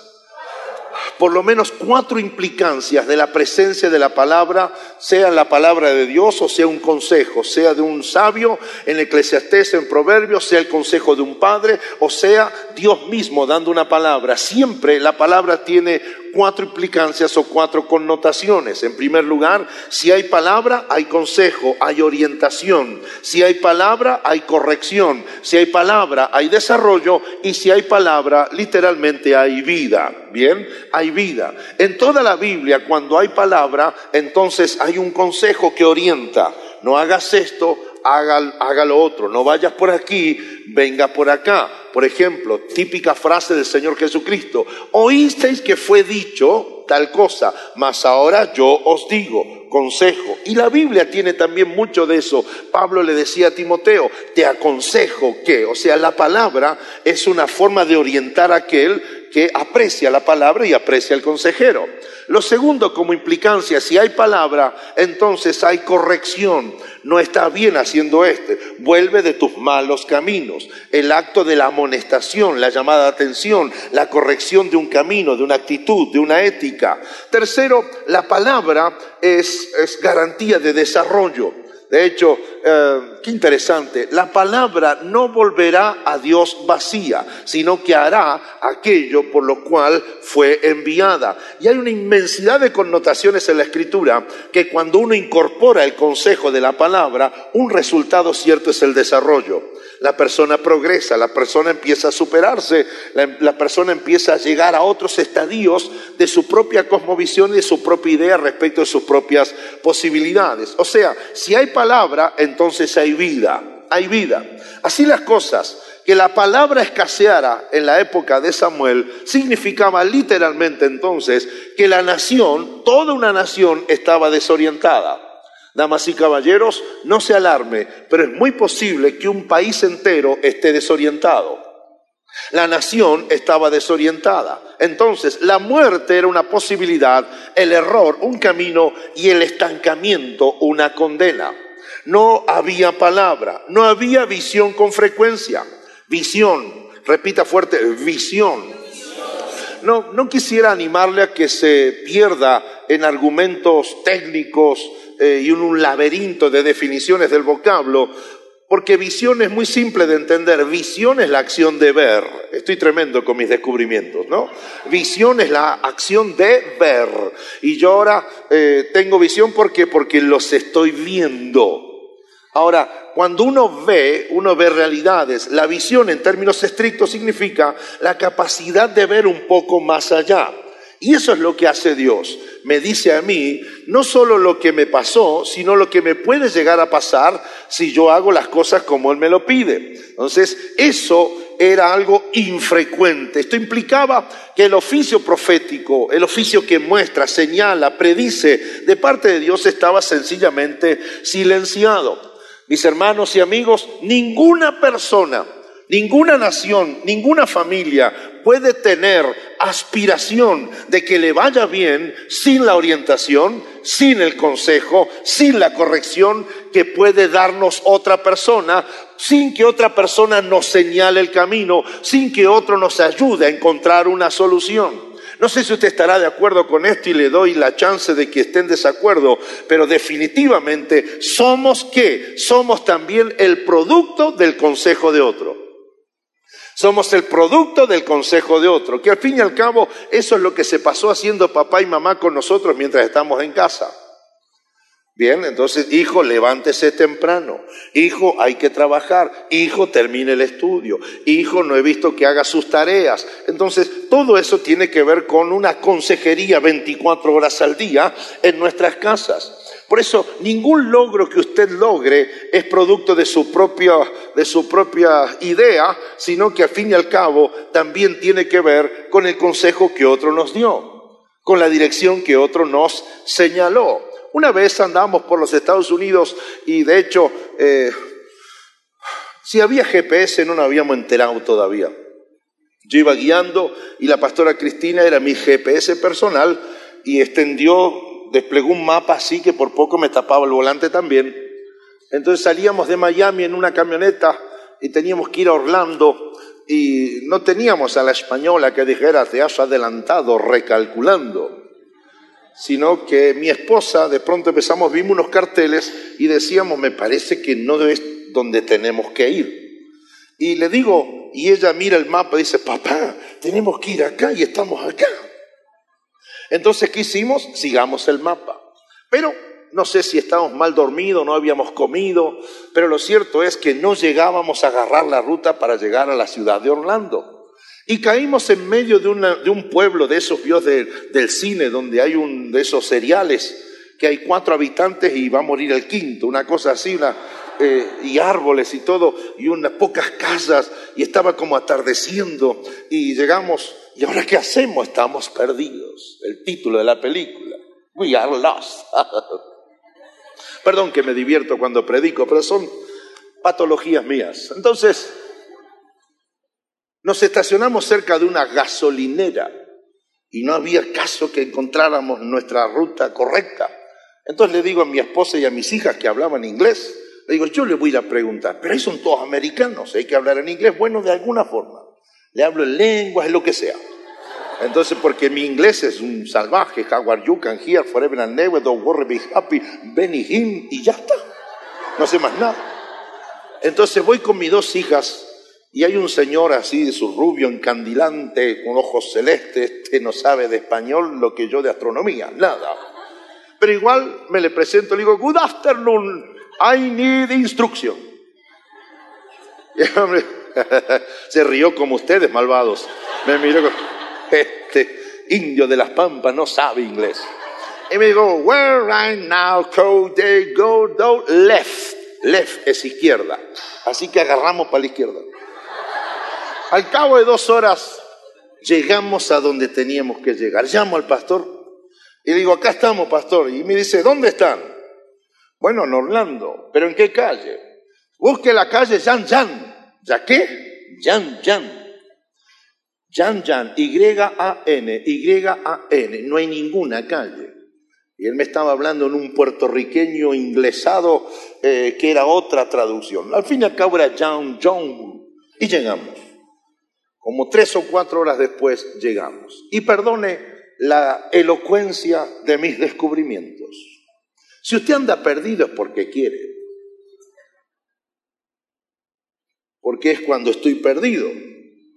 Por lo menos cuatro implicancias de la presencia de la palabra, sea la palabra de Dios o sea un consejo, sea de un sabio en Eclesiastés, en Proverbios, sea el consejo de un padre o sea Dios mismo dando una palabra. Siempre la palabra tiene cuatro implicancias o cuatro connotaciones. En primer lugar, si hay palabra, hay consejo, hay orientación. Si hay palabra, hay corrección. Si hay palabra, hay desarrollo. Y si hay palabra, literalmente hay vida. Bien, hay vida. En toda la Biblia, cuando hay palabra, entonces hay un consejo que orienta. No hagas esto, haga, lo otro. No vayas por aquí, venga por acá. Por ejemplo, típica frase del Señor Jesucristo, oísteis que fue dicho tal cosa, mas ahora yo os digo, consejo. Y la Biblia tiene también mucho de eso. Pablo le decía a Timoteo, te aconsejo que, o sea, la palabra es una forma de orientar a aquel que aprecia la palabra y aprecia el consejero. Lo segundo, como implicancia, si hay palabra, entonces hay corrección. No está bien haciendo este. Vuelve de tus malos caminos. El acto de la amonestación, la llamada de atención, la corrección de un camino, de una actitud, de una ética. Tercero, la palabra es, es garantía de desarrollo. De hecho, eh, qué interesante, la palabra no volverá a Dios vacía, sino que hará aquello por lo cual fue enviada. Y hay una inmensidad de connotaciones en la escritura que cuando uno incorpora el consejo de la palabra, un resultado cierto es el desarrollo la persona progresa, la persona empieza a superarse, la, persona empieza a llegar a otros estadios de su propia cosmovisión y de su propia idea respecto de sus propias posibilidades. O sea, si hay palabra, entonces hay vida. hay vida. Así las cosas, que la palabra escaseara en la época de Samuel significaba literalmente entonces que la nación, toda una nación, estaba desorientada. Damas y caballeros, no se alarme, pero es muy posible que un país entero esté desorientado. La nación estaba desorientada. Entonces, la muerte era una posibilidad, el error un camino y el estancamiento una condena. No había palabra, no había visión con frecuencia. Visión, repita fuerte, visión. No, no quisiera animarle a que se pierda en argumentos técnicos eh, y un laberinto de definiciones del vocablo, porque visión es muy simple de entender. Visión es la acción de ver. Estoy tremendo con mis descubrimientos, ¿no? Visión es la acción de ver. Y yo ahora eh, tengo visión porque porque los estoy viendo. Ahora, cuando uno ve, uno ve realidades. La visión en términos estrictos significa la capacidad de ver un poco más allá. Y eso es lo que hace Dios. Me dice a mí no solo lo que me pasó, sino lo que me puede llegar a pasar si yo hago las cosas como Él me lo pide. Entonces, eso era algo infrecuente. Esto implicaba que el oficio profético, el oficio que muestra, señala, predice de parte de Dios estaba sencillamente silenciado. Mis hermanos y amigos, ninguna persona Ninguna nación, ninguna familia puede tener aspiración de que le vaya bien sin la orientación, sin el consejo, sin la corrección que puede darnos otra persona, sin que otra persona nos señale el camino, sin que otro nos ayude a encontrar una solución. No sé si usted estará de acuerdo con esto y le doy la chance de que esté en desacuerdo, pero definitivamente somos qué? Somos también el producto del consejo de otro. Somos el producto del consejo de otro, que al fin y al cabo eso es lo que se pasó haciendo papá y mamá con nosotros mientras estamos en casa. Bien, entonces, hijo, levántese temprano. Hijo, hay que trabajar. Hijo, termine el estudio. Hijo, no he visto que haga sus tareas. Entonces, todo eso tiene que ver con una consejería 24 horas al día en nuestras casas. Por eso, ningún logro que usted logre es producto de su propia, de su propia idea, sino que al fin y al cabo también tiene que ver con el consejo que otro nos dio, con la dirección que otro nos señaló. Una vez andamos por los Estados Unidos y de hecho, eh, si había GPS no nos habíamos enterado todavía. Yo iba guiando y la pastora Cristina era mi GPS personal y extendió desplegó un mapa así que por poco me tapaba el volante también. Entonces salíamos de Miami en una camioneta y teníamos que ir a Orlando y no teníamos a la española que dijera te has adelantado recalculando, sino que mi esposa de pronto empezamos, vimos unos carteles y decíamos me parece que no es donde tenemos que ir. Y le digo, y ella mira el mapa y dice, papá, tenemos que ir acá y estamos acá. Entonces, ¿qué hicimos? Sigamos el mapa. Pero no sé si estábamos mal dormidos, no habíamos comido, pero lo cierto es que no llegábamos a agarrar la ruta para llegar a la ciudad de Orlando. Y caímos en medio de, un pueblo de esos vio del cine, donde hay un de esos seriales, que hay cuatro habitantes y va a morir el quinto, una cosa así, eh, y árboles y todo, y unas pocas casas, y estaba como atardeciendo, y llegamos ¿Y ahora qué hacemos? Estamos perdidos. El título de la película. We are lost. Perdón que me divierto cuando predico, pero son patologías mías. Entonces, nos estacionamos cerca de una gasolinera y no había caso que encontráramos nuestra ruta correcta. Entonces le digo a mi esposa y a mis hijas que hablaban inglés, le digo, yo le voy a preguntar, pero ahí son todos americanos, hay que hablar en inglés, bueno, de alguna forma. Le hablo en lenguas, en lo que sea. Entonces, porque mi inglés es un salvaje, how are you, can hear, forever and never, don't worry, be happy, Benny him, y ya está. No sé más nada. Entonces voy con mis dos hijas y hay un señor así de su rubio, encandilante, con ojos celestes, que no sabe de español lo que yo de astronomía, nada. Pero igual me le presento, le digo, good afternoon, I need instruction. Y el hombre se rió como ustedes, malvados. Me miró este indio de las pampas no sabe inglés. Y me dijo, where right now could they go left? Left es izquierda. Así que agarramos para la izquierda. Al cabo de dos horas llegamos a donde teníamos que llegar. Llamo al pastor y digo, acá estamos, pastor. Y me dice, ¿dónde están? Bueno, en Orlando. ¿Pero en qué calle? Busque la calle Yan Yan. ¿Ya qué? Yan Yan. Yan Yan, Y-A-N, Y-A-N. No hay ninguna calle. Y él me estaba hablando en un puertorriqueño inglesado eh, que era otra traducción. Al fin y al cabo era Yan John. Y llegamos. Como tres o cuatro horas después llegamos. Y perdone la elocuencia de mis descubrimientos. Si usted anda perdido es porque quiere. Porque es cuando estoy perdido,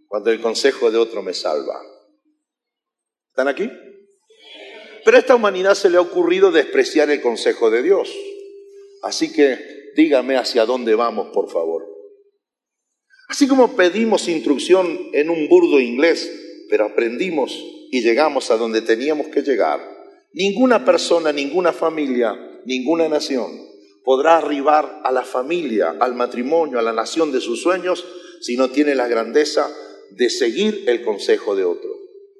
cuando el consejo de otro me salva. ¿Están aquí? Pero a esta humanidad se le ha ocurrido despreciar el consejo de Dios. Así que dígame hacia dónde vamos, por favor. Así como pedimos instrucción en un burdo inglés, pero aprendimos y llegamos a donde teníamos que llegar, ninguna persona, ninguna familia, ninguna nación podrá arribar a la familia, al matrimonio, a la nación de sus sueños si no tiene la grandeza de seguir el consejo de otro,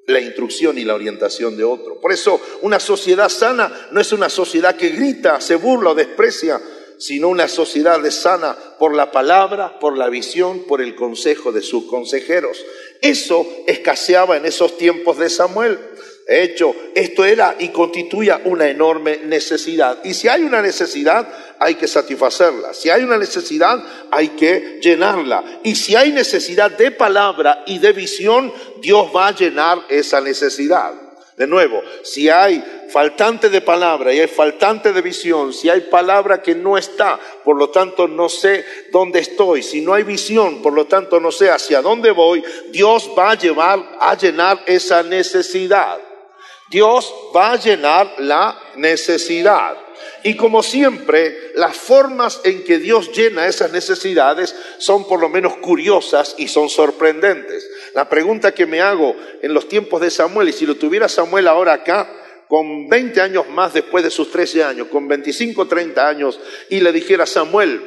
la instrucción y la orientación de otro. Por eso una sociedad sana no es una sociedad que grita, se burla o desprecia, sino una sociedad sana por la palabra, por la visión, por el consejo de sus consejeros. Eso escaseaba en esos tiempos de Samuel. De hecho, esto era y constituía una enorme necesidad. Y si hay una necesidad, hay que satisfacerla. Si hay una necesidad, hay que llenarla. Y si hay necesidad de palabra y de visión, Dios va a llenar esa necesidad. De nuevo, si hay faltante de palabra y hay faltante de visión, si hay palabra que no está, por lo tanto no sé dónde estoy, si no hay visión, por lo tanto no sé hacia dónde voy, Dios va a llevar a llenar esa necesidad. Dios va a llenar la necesidad. Y como siempre, las formas en que Dios llena esas necesidades son por lo menos curiosas y son sorprendentes. La pregunta que me hago en los tiempos de Samuel, y si lo tuviera Samuel ahora acá, con 20 años más después de sus 13 años, con 25, 30 años, y le dijera, Samuel,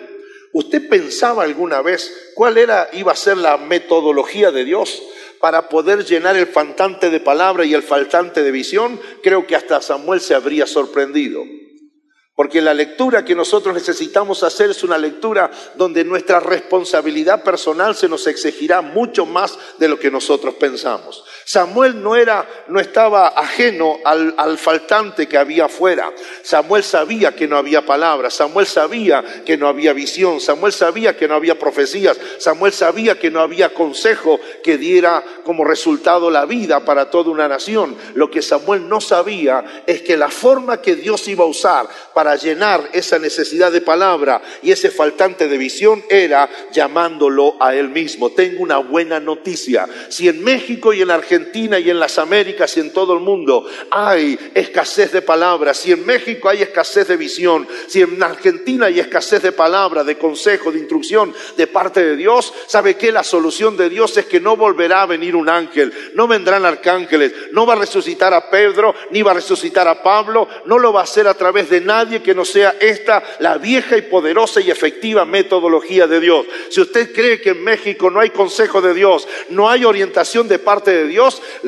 ¿usted pensaba alguna vez cuál era, iba a ser la metodología de Dios para poder llenar el faltante de palabra y el faltante de visión? Creo que hasta Samuel se habría sorprendido. Porque la lectura que nosotros necesitamos hacer es una lectura donde nuestra responsabilidad personal se nos exigirá mucho más de lo que nosotros pensamos. Samuel no era, no estaba ajeno al, al, faltante que había afuera. Samuel sabía que no había palabras. Samuel sabía que no había visión. Samuel sabía que no había profecías. Samuel sabía que no había consejo que diera como resultado la vida para toda una nación. Lo que Samuel no sabía es que la forma que Dios iba a usar para llenar esa necesidad de palabra y ese faltante de visión era llamándolo a él mismo. Tengo una buena noticia. Si en México y en Argentina y en las Américas y en todo el mundo hay escasez de palabras, si en México hay escasez de visión, si en Argentina hay escasez de palabra, de consejo, de instrucción de parte de Dios, ¿sabe qué? La solución de Dios es que no volverá a venir un ángel, no vendrán arcángeles, no va a resucitar a Pedro, ni va a resucitar a Pablo, no lo va a hacer a través de nadie que no sea esta la vieja y poderosa y efectiva metodología de Dios. Si usted cree que en México no hay consejo de Dios, no hay orientación de parte de Dios,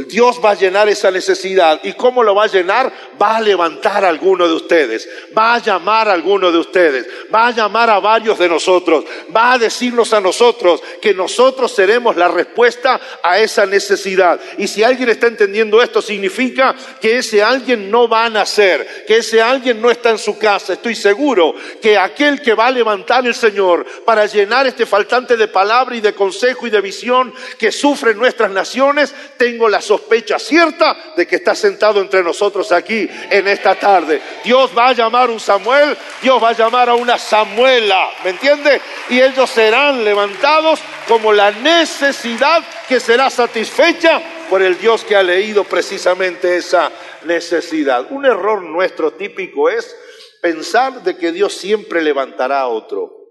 Dios va a llenar esa necesidad. ¿Y cómo lo va a llenar? Va a levantar a alguno de ustedes, va a llamar a alguno de ustedes, va a llamar a varios de nosotros, va a decirnos a nosotros que nosotros seremos la respuesta a esa necesidad. Y si alguien está entendiendo esto, significa que ese alguien no va a nacer, que ese alguien no está en su casa, estoy seguro que aquel que va a levantar el Señor para llenar este faltante de palabra y de consejo y de visión que sufren nuestras naciones, tengo la sospecha cierta de que está sentado entre nosotros aquí en esta tarde. Dios va a llamar a un Samuel, Dios va a llamar a una Samuela, ¿me entiende? Y ellos serán levantados como la necesidad que será satisfecha por el Dios que ha leído precisamente esa necesidad. Un error nuestro típico es pensar de que Dios siempre levantará a otro,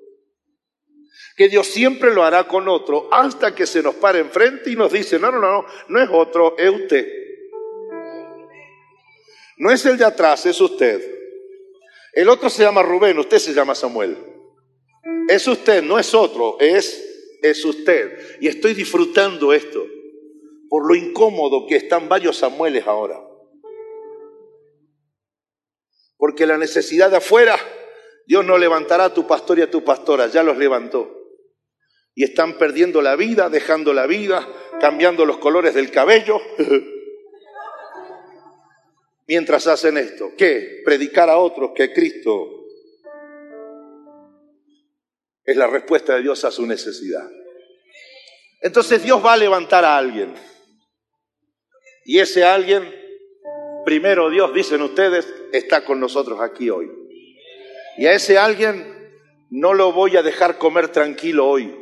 que Dios siempre lo hará con otro, hasta que se nos pare enfrente y nos dice, no, no, no, no es otro, es usted. No es el de atrás, es usted. El otro se llama Rubén, usted se llama Samuel. Es usted, no es otro, es, es usted. Y estoy disfrutando esto por lo incómodo que están varios Samueles ahora. Porque la necesidad de afuera, Dios no levantará a tu pastor y a tu pastora, ya los levantó. Y están perdiendo la vida, dejando la vida, cambiando los colores del cabello. Mientras hacen esto, ¿qué? Predicar a otros que Cristo es la respuesta de Dios a su necesidad. Entonces Dios va a levantar a alguien. Y ese alguien, primero Dios, dicen ustedes, está con nosotros aquí hoy. Y a ese alguien no lo voy a dejar comer tranquilo hoy,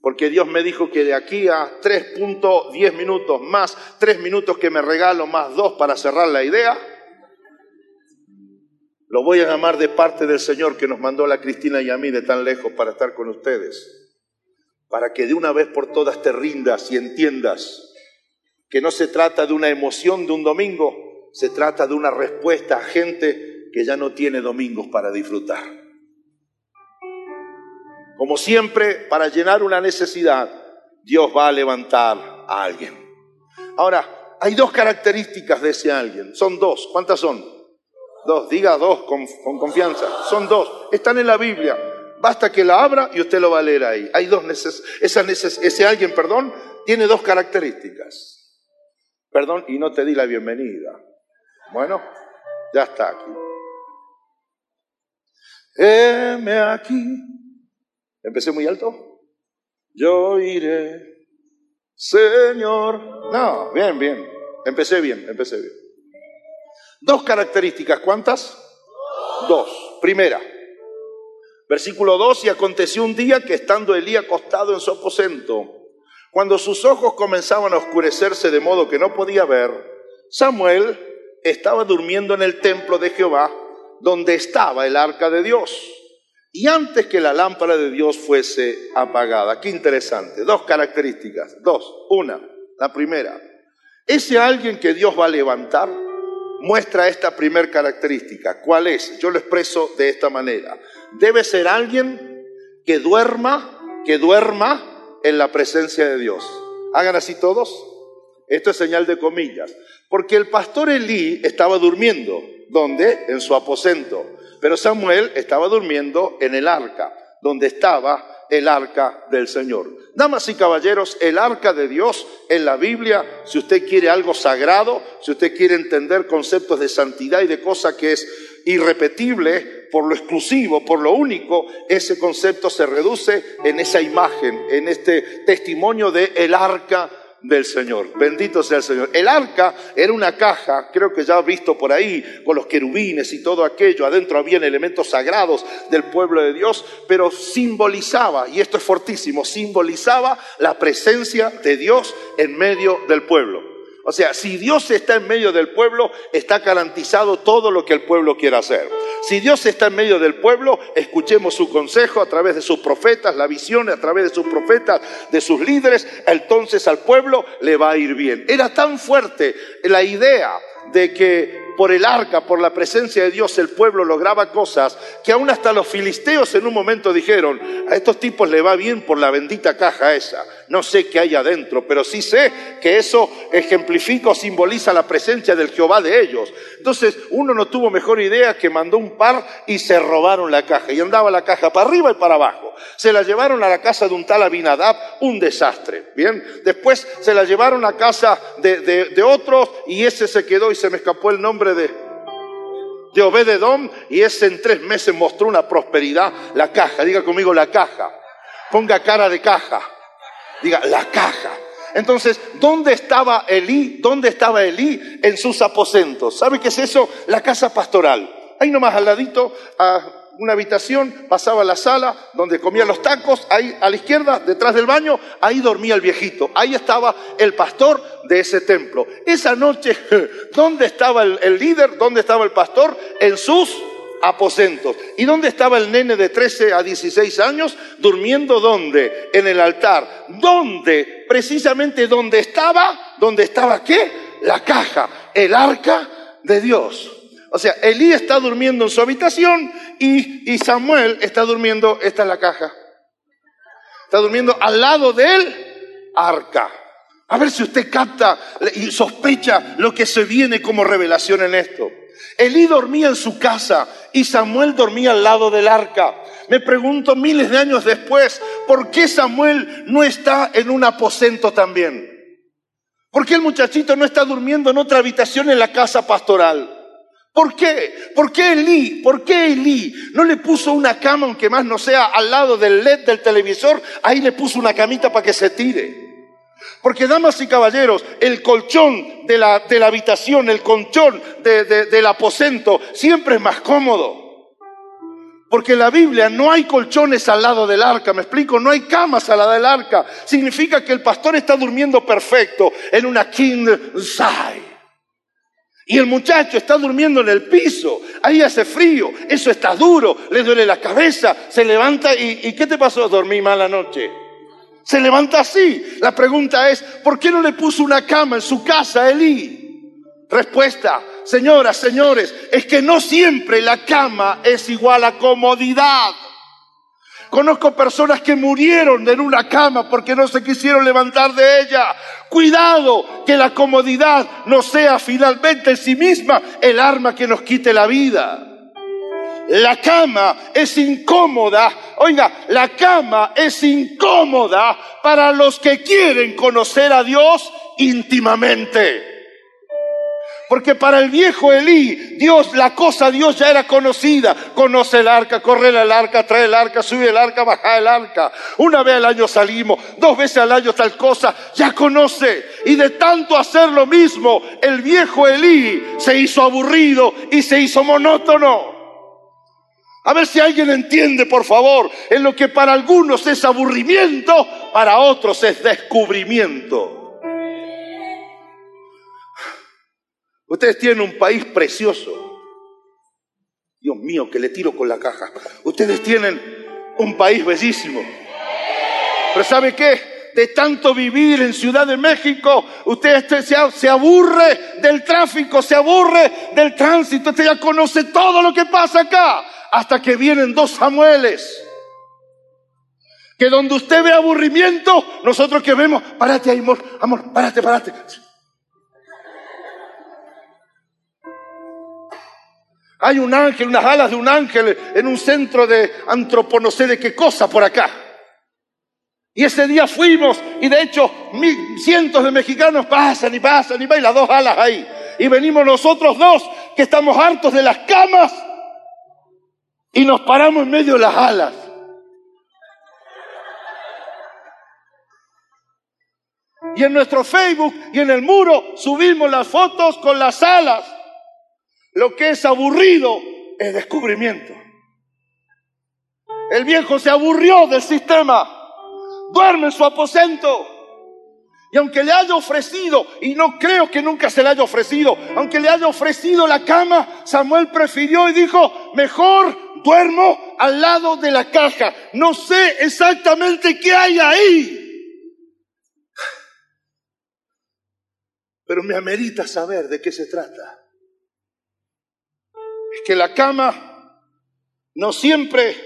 porque Dios me dijo que de aquí a 3.10 minutos más, 3 minutos que me regalo más 2 para cerrar la idea, lo voy a llamar de parte del Señor que nos mandó a la Cristina y a mí de tan lejos para estar con ustedes, para que de una vez por todas te rindas y entiendas que no se trata de una emoción de un domingo, se trata de una respuesta a gente que ya no tiene domingos para disfrutar. Como siempre, para llenar una necesidad, Dios va a levantar a alguien. Ahora, hay dos características de ese alguien. Son dos. ¿Cuántas son? Dos. Diga dos con, confianza. Son dos. Están en la Biblia. Basta que la abra y usted lo va a leer ahí. Hay dos neces ese alguien, perdón, tiene dos características. Perdón, y no te di la bienvenida. Bueno, ya está aquí. Heme aquí. ¿Empecé muy alto? Yo iré, Señor. No, bien, bien. Empecé bien, empecé bien. Dos características, ¿cuántas? Dos. Primera, versículo 2, y aconteció un día que estando Elí acostado en su aposento, cuando sus ojos comenzaban a oscurecerse de modo que no podía ver, Samuel estaba durmiendo en el templo de Jehová, donde estaba el arca de Dios. Y antes que la lámpara de Dios fuese apagada, qué interesante, dos características, dos, una, la primera, ese alguien que Dios va a levantar muestra esta primera característica. ¿Cuál es? Yo lo expreso de esta manera. Debe ser alguien que duerma, que duerma en la presencia de Dios. Hagan así todos. Esto es señal de comillas. Porque el pastor Elí estaba durmiendo. ¿Dónde? En su aposento. Pero Samuel estaba durmiendo en el arca, donde estaba el arca del Señor. Damas y caballeros, el arca de Dios en la Biblia, si usted quiere algo sagrado, si usted quiere entender conceptos de santidad y de cosa que es irrepetible, por lo exclusivo, por lo único, ese concepto se reduce en esa imagen, en este testimonio de el arca del Señor. Bendito sea el Señor. El arca era una caja, creo que ya ha visto por ahí, con los querubines y todo aquello. Adentro habían elementos sagrados del pueblo de Dios, pero simbolizaba, y esto es fortísimo, simbolizaba la presencia de Dios en medio del pueblo. O sea, si Dios está en medio del pueblo, está garantizado todo lo que el pueblo quiera hacer. Si Dios está en medio del pueblo, escuchemos su consejo a través de sus profetas, la visión a través de sus profetas, de sus líderes, entonces al pueblo le va a ir bien. Era tan fuerte la idea de que por el arca, por la presencia de Dios, el pueblo lograba cosas que aún hasta los filisteos en un momento dijeron, a estos tipos le va bien por la bendita caja esa. No sé qué hay adentro, pero sí sé que eso ejemplifica o simboliza la presencia del Jehová de ellos. Entonces, uno no tuvo mejor idea que mandó un par y se robaron la caja. Y andaba la caja para arriba y para abajo. Se la llevaron a la casa de un tal Abinadab, un desastre. Bien, después se la llevaron a casa de, de otros y ese se quedó y se me escapó el nombre de, de Obededón y ese en tres meses mostró una prosperidad. La caja, diga conmigo la caja. Ponga cara de caja. Diga la caja. Entonces, ¿dónde estaba Elí? ¿Dónde estaba Elí? En sus aposentos. ¿Sabe qué es eso? La casa pastoral. Ahí nomás al ladito, una habitación, pasaba a la sala donde comía los tacos, ahí a la izquierda, detrás del baño, ahí dormía el viejito. Ahí estaba el pastor de ese templo. Esa noche, ¿dónde estaba el, líder? ¿Dónde estaba el pastor? En sus aposentos. ¿Y dónde estaba el nene de 13 a 16 años? Durmiendo dónde? En el altar. ¿Dónde? Precisamente donde estaba, ¿dónde estaba qué? La caja, el arca de Dios. O sea, Elí está durmiendo en su habitación y, y Samuel está durmiendo, esta es la caja. Está durmiendo al lado del arca. A ver si usted capta y sospecha lo que se viene como revelación en esto. Elí dormía en su casa y Samuel dormía al lado del arca. Me pregunto miles de años después, ¿por qué Samuel no está en un aposento también? ¿Por qué el muchachito no está durmiendo en otra habitación en la casa pastoral? ¿Por qué? ¿Por qué Elí? ¿Por qué Elí no le puso una cama, aunque más no sea al lado del LED del televisor? Ahí le puso una camita para que se tire. Porque, damas y caballeros, el colchón de la, de la habitación, el colchón del aposento, siempre es más cómodo. Porque en la Biblia no hay colchones al lado del arca, me explico, no hay camas al lado del arca. Significa que el pastor está durmiendo perfecto en una king size. Y el muchacho está durmiendo en el piso, ahí hace frío, eso está duro, le duele la cabeza, se levanta y, ¿y qué te pasó? Dormí mala noche. Se levanta así. La pregunta es, ¿por qué no le puso una cama en su casa a? Respuesta, señoras, señores, es que no siempre la cama es igual a comodidad. Conozco personas que murieron en una cama porque no se quisieron levantar de ella. Cuidado que la comodidad no sea finalmente en sí misma el arma que nos quite la vida. La cama es incómoda. Oiga, la cama es incómoda para los que quieren conocer a Dios íntimamente. Porque para el viejo Elí, Dios, la cosa Dios ya era conocida. Conoce el arca, corre el arca, trae el arca, sube el arca, baja el arca. Una vez al año salimos, dos veces al año tal cosa, ya conoce. Y de tanto hacer lo mismo, el viejo Elí se hizo aburrido y se hizo monótono. A ver si alguien entiende, por favor, en lo que para algunos es aburrimiento, para otros es descubrimiento. Ustedes tienen un país precioso. Dios mío, que le tiro con la caja. Ustedes tienen un país bellísimo. Pero ¿sabe qué? De tanto vivir en Ciudad de México, usted se aburre del tráfico, se aburre del tránsito, usted ya conoce todo lo que pasa acá, hasta que vienen dos Samueles. Que donde usted ve aburrimiento, nosotros que vemos, párate amor, amor, párate, párate. Hay un ángel, unas alas de un ángel en un centro de antropo, no sé de qué cosa por acá. Y ese día fuimos y de hecho cientos de mexicanos pasan y pasan y van las dos alas ahí. Y venimos nosotros dos que estamos hartos de las camas y nos paramos en medio de las alas. Y en nuestro Facebook y en el muro subimos las fotos con las alas. Lo que es aburrido es descubrimiento. El viejo se aburrió del sistema, duerme en su aposento. Y aunque le haya ofrecido, y no creo que nunca se le haya ofrecido, aunque le haya ofrecido la cama, Samuel prefirió y dijo, mejor duermo al lado de la caja. No sé exactamente qué hay ahí. Pero me amerita saber de qué se trata que la cama no siempre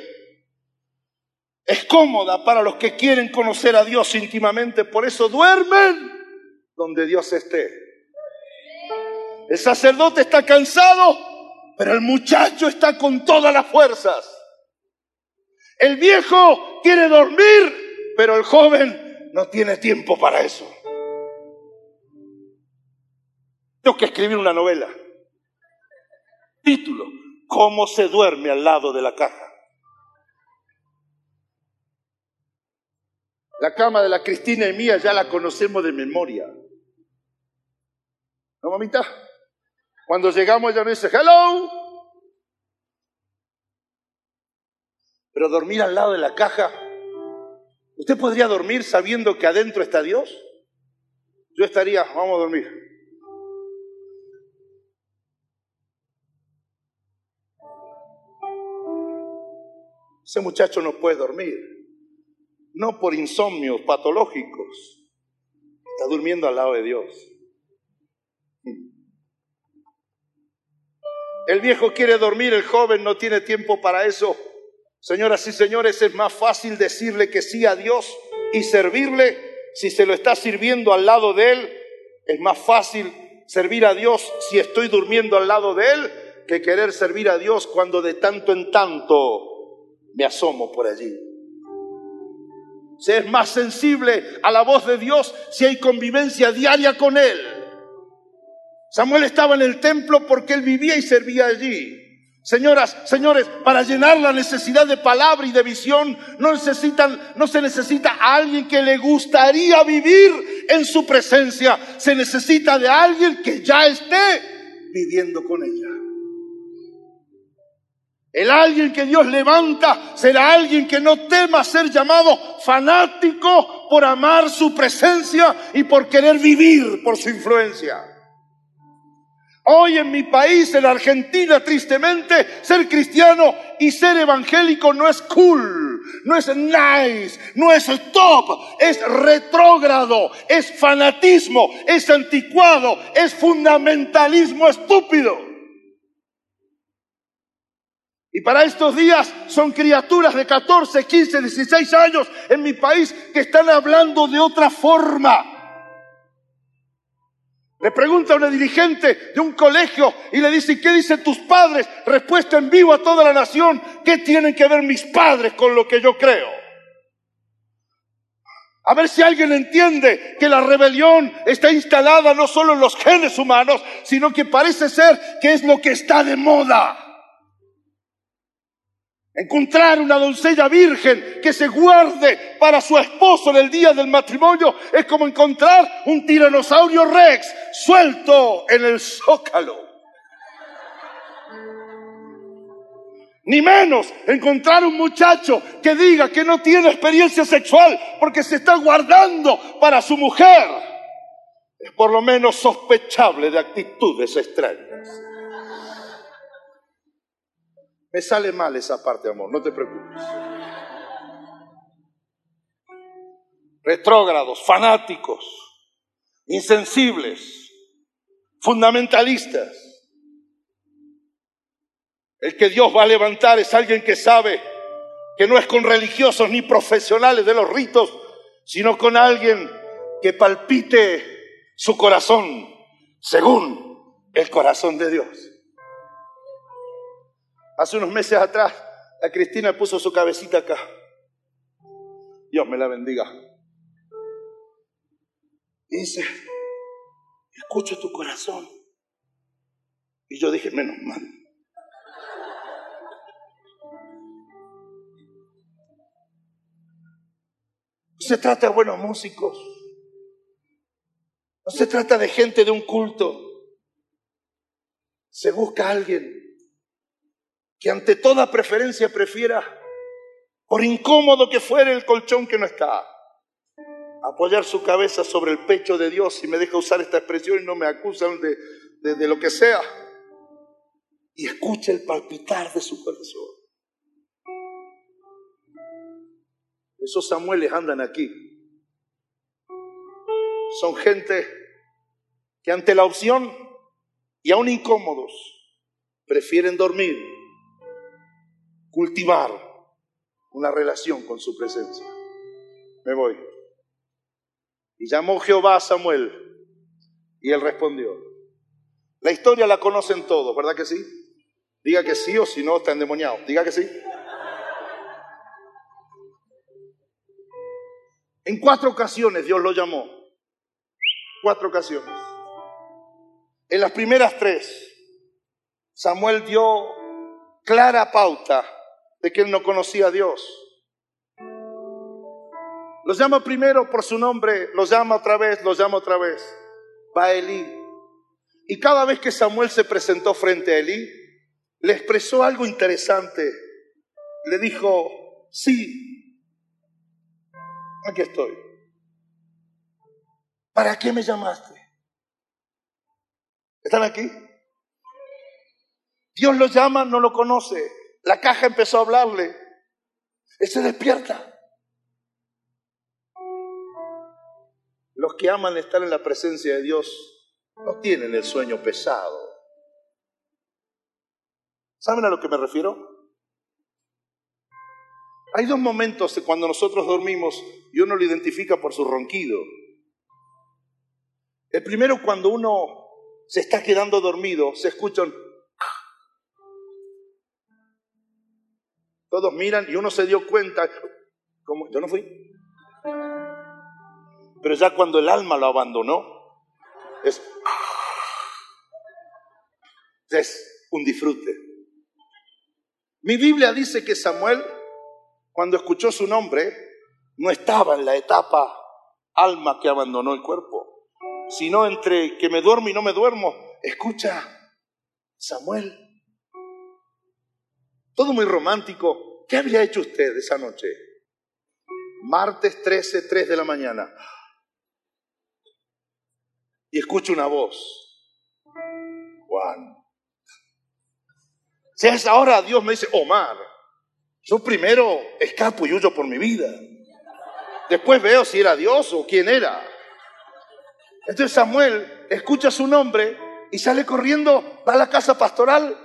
es cómoda para los que quieren conocer a Dios íntimamente, por eso duermen donde Dios esté. El sacerdote está cansado, pero el muchacho está con todas las fuerzas. El viejo quiere dormir, pero el joven no tiene tiempo para eso. Tengo que escribir una novela. Título, ¿cómo se duerme al lado de la caja? La cama de la Cristina y mía ya la conocemos de memoria. ¿No, mamita? Cuando llegamos ella nos dice, hello. Pero dormir al lado de la caja, ¿usted podría dormir sabiendo que adentro está Dios? Yo estaría, vamos a dormir. Ese muchacho no puede dormir, no por insomnios patológicos, está durmiendo al lado de Dios. El viejo quiere dormir, el joven no tiene tiempo para eso. Señoras y señores, es más fácil decirle que sí a Dios y servirle si se lo está sirviendo al lado de Él. Es más fácil servir a Dios si estoy durmiendo al lado de Él que querer servir a Dios cuando de tanto en tanto me asomo por allí. Se es más sensible a la voz de Dios si hay convivencia diaria con Él. Samuel estaba en el templo porque él vivía y servía allí. Señoras, señores, para llenar la necesidad de palabra y de visión, no necesitan, no se necesita a alguien que le gustaría vivir en su presencia. Se necesita de alguien que ya esté viviendo con ella. El alguien que Dios levanta será alguien que no tema ser llamado fanático por amar su presencia y por querer vivir por su influencia. Hoy en mi país, en Argentina, tristemente, ser cristiano y ser evangélico no es cool, no es nice, no es top, es retrógrado, es fanatismo, es anticuado, es fundamentalismo estúpido. Y para estos días son criaturas de 14, 15, 16 años en mi país que están hablando de otra forma le pregunta a una dirigente de un colegio y le dice, ¿qué dicen tus padres? Respuesta en vivo a toda la nación, ¿qué tienen que ver mis padres con lo que yo creo? A ver si alguien entiende que la rebelión está instalada no solo en los genes humanos, sino que parece ser que es lo que está de moda. Encontrar una doncella virgen que se guarde para su esposo en el día del matrimonio es como encontrar un tiranosaurio rex suelto en el zócalo. Ni menos encontrar un muchacho que diga que no tiene experiencia sexual porque se está guardando para su mujer. Es por lo menos sospechable de actitudes extrañas. Me sale mal esa parte, amor, no te preocupes. Retrógrados, fanáticos, insensibles, fundamentalistas. El que Dios va a levantar es alguien que sabe que no es con religiosos ni profesionales de los ritos, sino con alguien que palpite su corazón según el corazón de Dios. Hace unos meses atrás, la Cristina puso su cabecita acá. Dios me la bendiga. dice, escucho tu corazón. Y yo dije, menos mal. No se trata de buenos músicos. No se trata de gente de un culto. Se busca a alguien que ante toda preferencia prefiera, por incómodo que fuere el colchón que no está, apoyar su cabeza sobre el pecho de Dios, y me deja usar esta expresión y no me acusan de, de lo que sea, y escucha el palpitar de su corazón. Esos Samueles andan aquí. Son gente que ante la opción y aún incómodos prefieren dormir cultivar una relación con su presencia. Me voy. Y llamó Jehová a Samuel y él respondió. La historia la conocen todos, ¿verdad que sí? Diga que sí o si no está endemoniado. Diga que sí. En cuatro ocasiones Dios lo llamó. Cuatro ocasiones. En las primeras tres, Samuel dio clara pauta de que él no conocía a Dios. Los llama primero por su nombre, los llama otra vez, los llama otra vez. Va a Elí. Y cada vez que Samuel se presentó frente a Elí, le expresó algo interesante. Le dijo, sí, aquí estoy. ¿Para qué me llamaste? ¿Están aquí? Dios lo llama, no lo conoce. La caja empezó a hablarle. Él se despierta. Los que aman estar en la presencia de Dios no tienen el sueño pesado. ¿Saben a lo que me refiero? Hay dos momentos cuando nosotros dormimos y uno lo identifica por su ronquido. El primero cuando uno se está quedando dormido, se escuchan... Todos miran y uno se dio cuenta, como yo no fui. Pero ya cuando el alma lo abandonó, es, es un disfrute. Mi Biblia dice que Samuel, cuando escuchó su nombre, no estaba en la etapa alma que abandonó el cuerpo, sino entre que me duermo y no me duermo. Escucha, Samuel, todo muy romántico. ¿Qué había hecho usted esa noche? Martes 13, 3 de la mañana. Y escucho una voz. Juan. Si a esa hora Dios me dice, Omar, yo primero escapo y huyo por mi vida. Después veo si era Dios o quién era. Entonces Samuel escucha su nombre y sale corriendo, va a la casa pastoral.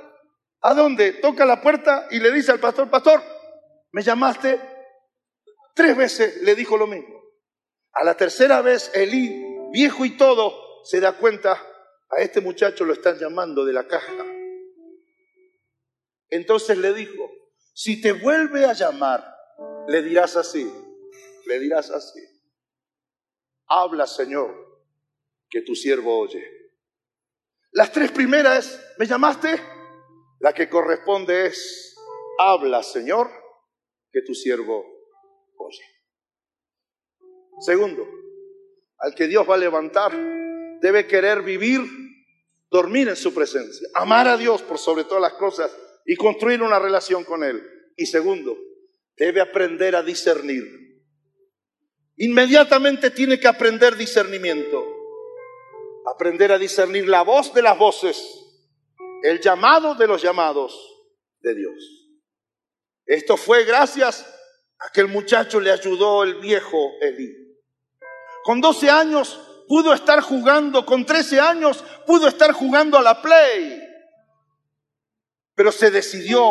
¿A dónde? Toca la puerta y le dice al pastor, pastor, ¿me llamaste? Tres veces le dijo lo mismo. A la tercera vez, Elí, viejo y todo, se da cuenta, a este muchacho lo están llamando de la caja. Entonces le dijo, si te vuelve a llamar, le dirás así, le dirás así, habla Señor, que tu siervo oye. Las tres primeras, ¿me llamaste? La que corresponde es, habla Señor, que tu siervo oye. Segundo, al que Dios va a levantar, debe querer vivir, dormir en su presencia, amar a Dios por sobre todas las cosas y construir una relación con Él. Y segundo, debe aprender a discernir. Inmediatamente tiene que aprender discernimiento. Aprender a discernir la voz de las voces, el llamado de los llamados de Dios. Esto fue gracias a que el muchacho le ayudó el viejo Elí. Con 12 años pudo estar jugando, con 13 años pudo estar jugando a la play pero se decidió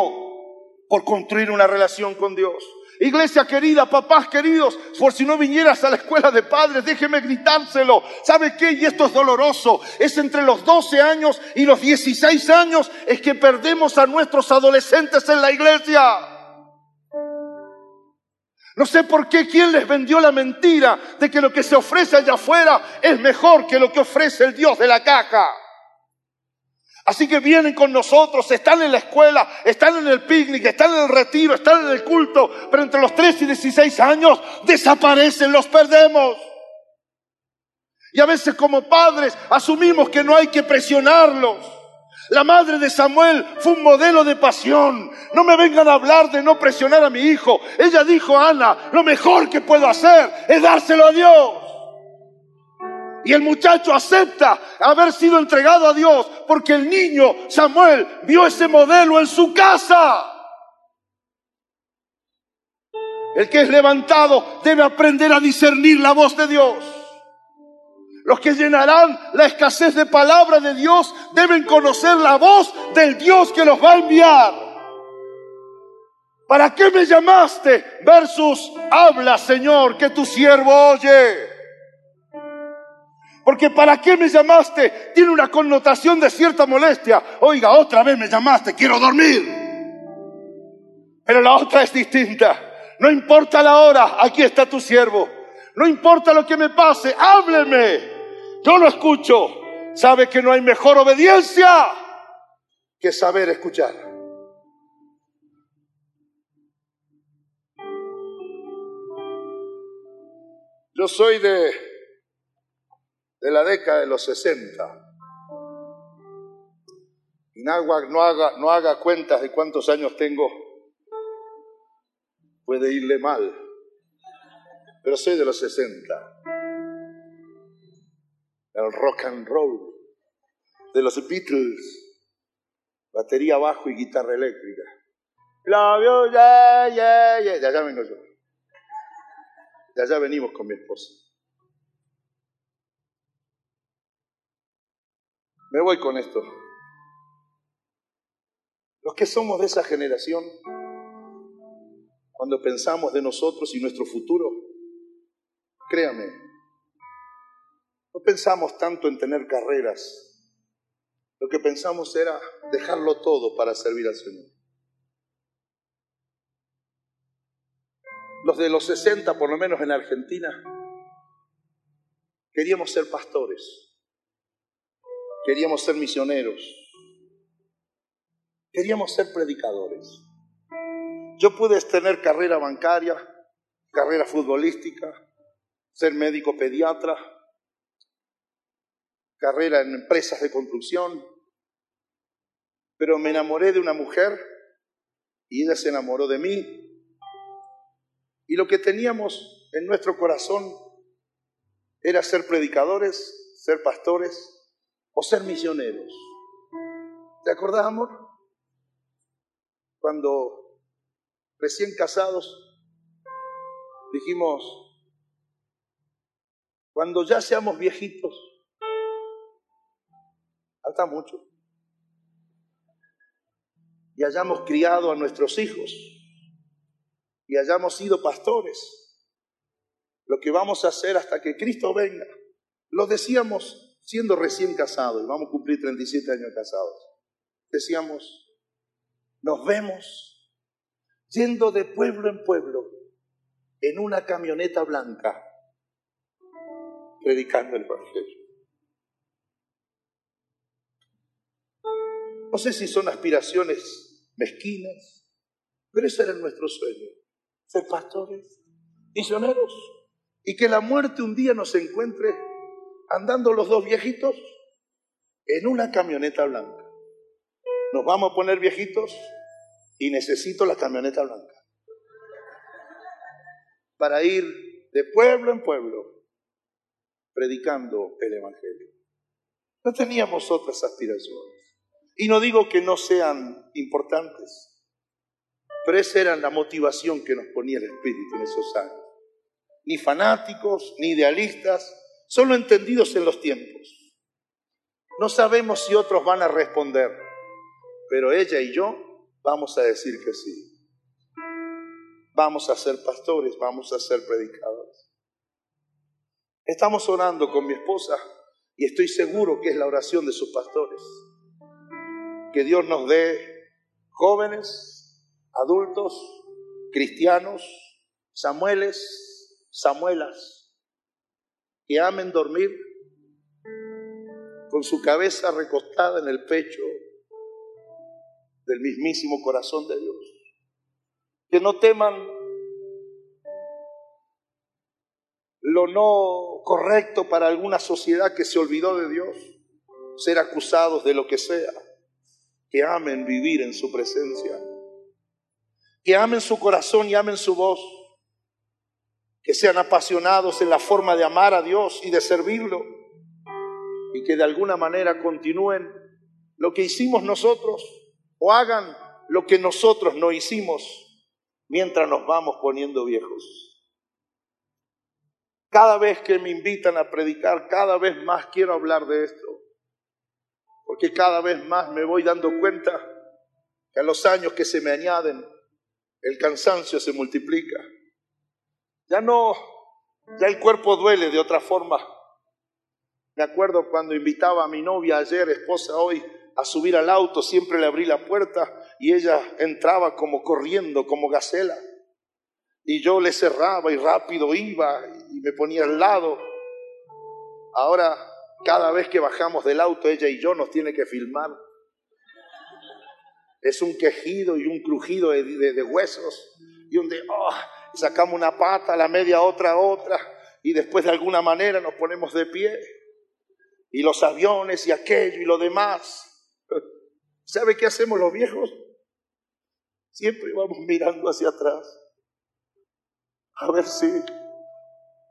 por construir una relación con Dios. Iglesia querida, papás queridos, por si no vinieras a la escuela de padres, déjeme gritárselo. ¿Sabe qué? Y esto es doloroso. Es entre los 12 años y los 16 años es que perdemos a nuestros adolescentes en la iglesia. No sé por qué quién les vendió la mentira de que lo que se ofrece allá afuera es mejor que lo que ofrece el Dios de la caja. Así que vienen con nosotros, están en la escuela, están en el picnic, están en el retiro, están en el culto, pero entre los 3 y 16 años desaparecen, los perdemos. Y a veces como padres asumimos que no hay que presionarlos. La madre de Samuel fue un modelo de pasión. No me vengan a hablar de no presionar a mi hijo. Ella dijo, Ana, lo mejor que puedo hacer es dárselo a Dios. Y el muchacho acepta haber sido entregado a Dios porque el niño Samuel vio ese modelo en su casa. El que es levantado debe aprender a discernir la voz de Dios. Los que llenarán la escasez de palabra de Dios deben conocer la voz del Dios que los va a enviar. ¿Para qué me llamaste? Versus, habla Señor, que tu siervo oye. Porque ¿para qué me llamaste? Tiene una connotación de cierta molestia. Oiga, otra vez me llamaste, quiero dormir. Pero la otra es distinta. No importa la hora, aquí está tu siervo. No importa lo que me pase, hábleme. Yo lo escucho. Sabe que no hay mejor obediencia que saber escuchar. Yo soy de de la década de los 60. Y no haga, no haga cuentas de cuántos años tengo, puede irle mal, pero soy de los 60. El rock and roll, de los Beatles, batería bajo y guitarra eléctrica. Love you, yeah, yeah, yeah. De allá vengo yo. De allá venimos con mi esposa. Me voy con esto. Los que somos de esa generación, cuando pensamos de nosotros y nuestro futuro, créame, no pensamos tanto en tener carreras. Lo que pensamos era dejarlo todo para servir al Señor. Los de los 60, por lo menos en Argentina, queríamos ser pastores, queríamos ser misioneros, queríamos ser predicadores. Yo pude tener carrera bancaria, carrera futbolística, ser médico pediatra, carrera en empresas de construcción, pero me enamoré de una mujer y ella se enamoró de mí. Y lo que teníamos en nuestro corazón era ser predicadores, ser pastores o ser misioneros. ¿Te acordás, amor? Cuando recién casados dijimos, cuando ya seamos viejitos, falta mucho, y hayamos criado a nuestros hijos y hayamos sido pastores, lo que vamos a hacer hasta que Cristo venga. Lo decíamos siendo recién casados, y vamos a cumplir 37 años casados. Decíamos, nos vemos yendo de pueblo en pueblo en una camioneta blanca, predicando el Evangelio. No sé si son aspiraciones mezquinas, pero ese era nuestro sueño, ser pastores, misioneros y que la muerte un día nos encuentre andando los dos viejitos en una camioneta blanca. Nos vamos a poner viejitos y necesito la camioneta blanca para ir de pueblo en pueblo predicando el Evangelio. No teníamos otras aspiraciones. Y no digo que no sean importantes, pero esa era la motivación que nos ponía el Espíritu en esos años ni fanáticos, ni idealistas, solo entendidos en los tiempos. No sabemos si otros van a responder, pero ella y yo vamos a decir que sí. Vamos a ser pastores, vamos a ser predicadores. Estamos orando con mi esposa y estoy seguro que es la oración de sus pastores. Que Dios nos dé jóvenes, adultos, cristianos, Samueles, Samuelas, que amen dormir con su cabeza recostada en el pecho del mismísimo corazón de Dios. Que no teman lo no correcto para alguna sociedad que se olvidó de Dios, ser acusados de lo que sea, que amen vivir en su presencia, que amen su corazón y amen su voz que sean apasionados en la forma de amar a Dios y de servirlo, y que de alguna manera continúen lo que hicimos nosotros o hagan lo que nosotros no hicimos mientras nos vamos poniendo viejos. Cada vez que me invitan a predicar, cada vez más quiero hablar de esto, porque cada vez más me voy dando cuenta que a los años que se me añaden, el cansancio se multiplica ya no, ya el cuerpo duele de otra forma. Me acuerdo cuando invitaba a mi novia ayer, esposa hoy, a subir al auto, siempre le abrí la puerta y ella entraba como corriendo, como gacela. Y yo le cerraba y rápido iba y me ponía al lado. Ahora, cada vez que bajamos del auto, ella y yo nos tiene que filmar. Es un quejido y un crujido de, huesos y un de, oh, sacamos una pata, la media otra, otra, y después de alguna manera nos ponemos de pie. Y los aviones y aquello y lo demás. ¿Sabe qué hacemos los viejos? Siempre vamos mirando hacia atrás. A ver si,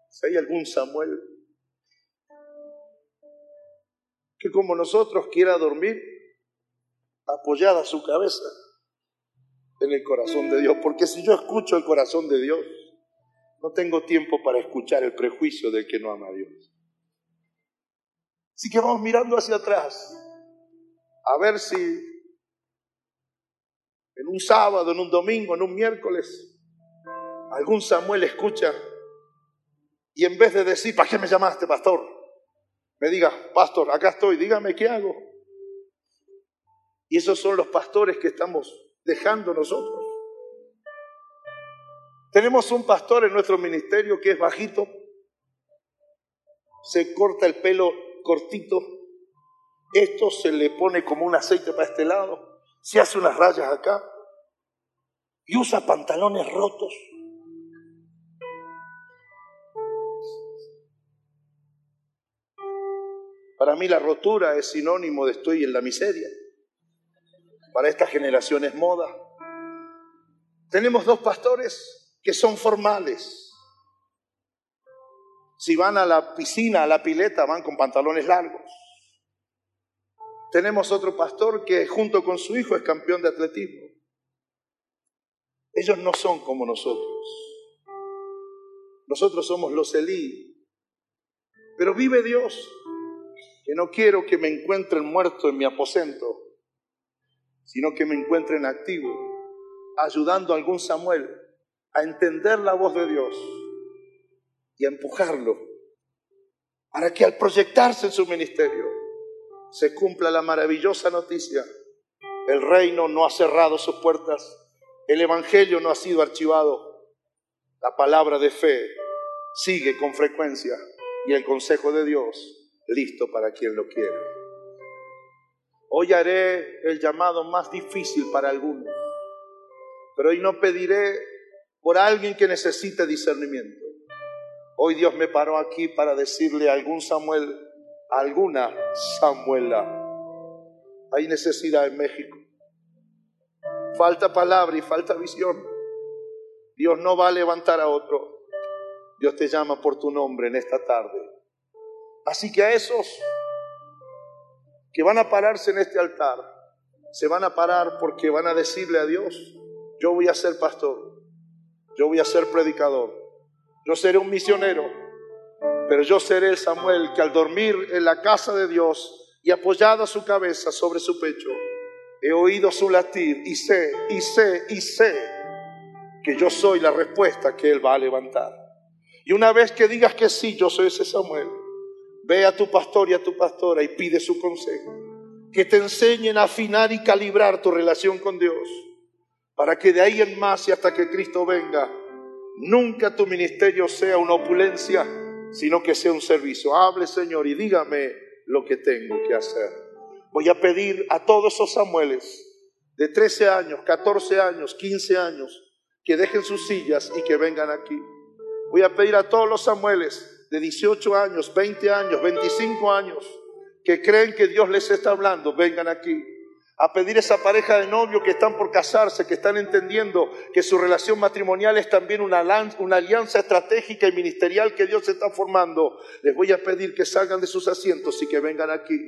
si hay algún Samuel que como nosotros quiera dormir apoyada su cabeza en el corazón de Dios, porque si yo escucho el corazón de Dios, no tengo tiempo para escuchar el prejuicio del que no ama a Dios. Así que vamos mirando hacia atrás, a ver si en un sábado, en un domingo, en un miércoles, algún Samuel escucha y en vez de decir, ¿para qué me llamaste, pastor? Me diga, pastor, acá estoy, dígame qué hago. Y esos son los pastores que estamos dejando nosotros. Tenemos un pastor en nuestro ministerio que es bajito, se corta el pelo cortito, esto se le pone como un aceite para este lado, se hace unas rayas acá y usa pantalones rotos. Para mí la rotura es sinónimo de estoy en la miseria. Para esta generación es moda. Tenemos dos pastores que son formales. Si van a la piscina, a la pileta, van con pantalones largos. Tenemos otro pastor que junto con su hijo es campeón de atletismo. Ellos no son como nosotros. Nosotros somos los Elí. Pero vive Dios que no quiero que me encuentren muerto en mi aposento, sino que me encuentren activo, ayudando a algún Samuel a entender la voz de Dios y a empujarlo para que al proyectarse en su ministerio se cumpla la maravillosa noticia. El reino no ha cerrado sus puertas, el Evangelio no ha sido archivado, la palabra de fe sigue con frecuencia y el consejo de Dios listo para quien lo quiera. Hoy haré el llamado más difícil para algunos, pero hoy no pediré por alguien que necesite discernimiento. Hoy Dios me paró aquí para decirle a algún Samuel, a alguna Samuela, hay necesidad en México. Falta palabra y falta visión. Dios no va a levantar a otro. Dios te llama por tu nombre en esta tarde. Así que a esos que van a pararse en este altar, se van a parar porque van a decirle a Dios, yo voy a ser pastor, yo voy a ser predicador, yo seré un misionero, pero yo seré el Samuel que al dormir en la casa de Dios y apoyada su cabeza sobre su pecho, he oído su latir y sé, y sé, y sé que yo soy la respuesta que Él va a levantar. Y una vez que digas que sí, yo soy ese Samuel, Ve a tu pastor y a tu pastora y pide su consejo. Que te enseñen a afinar y calibrar tu relación con Dios. Para que de ahí en más y hasta que Cristo venga, nunca tu ministerio sea una opulencia, sino que sea un servicio. Hable, Señor, y dígame lo que tengo que hacer. Voy a pedir a todos esos Samueles de 13 años, 14 años, 15 años, que dejen sus sillas y que vengan aquí. Voy a pedir a todos los Samueles de 18 años, 20 años, 25 años, que creen que Dios les está hablando, vengan aquí a pedir esa pareja de novio que están por casarse, que están entendiendo que su relación matrimonial es también una, una alianza estratégica y ministerial que Dios está formando. Les voy a pedir que salgan de sus asientos y que vengan aquí.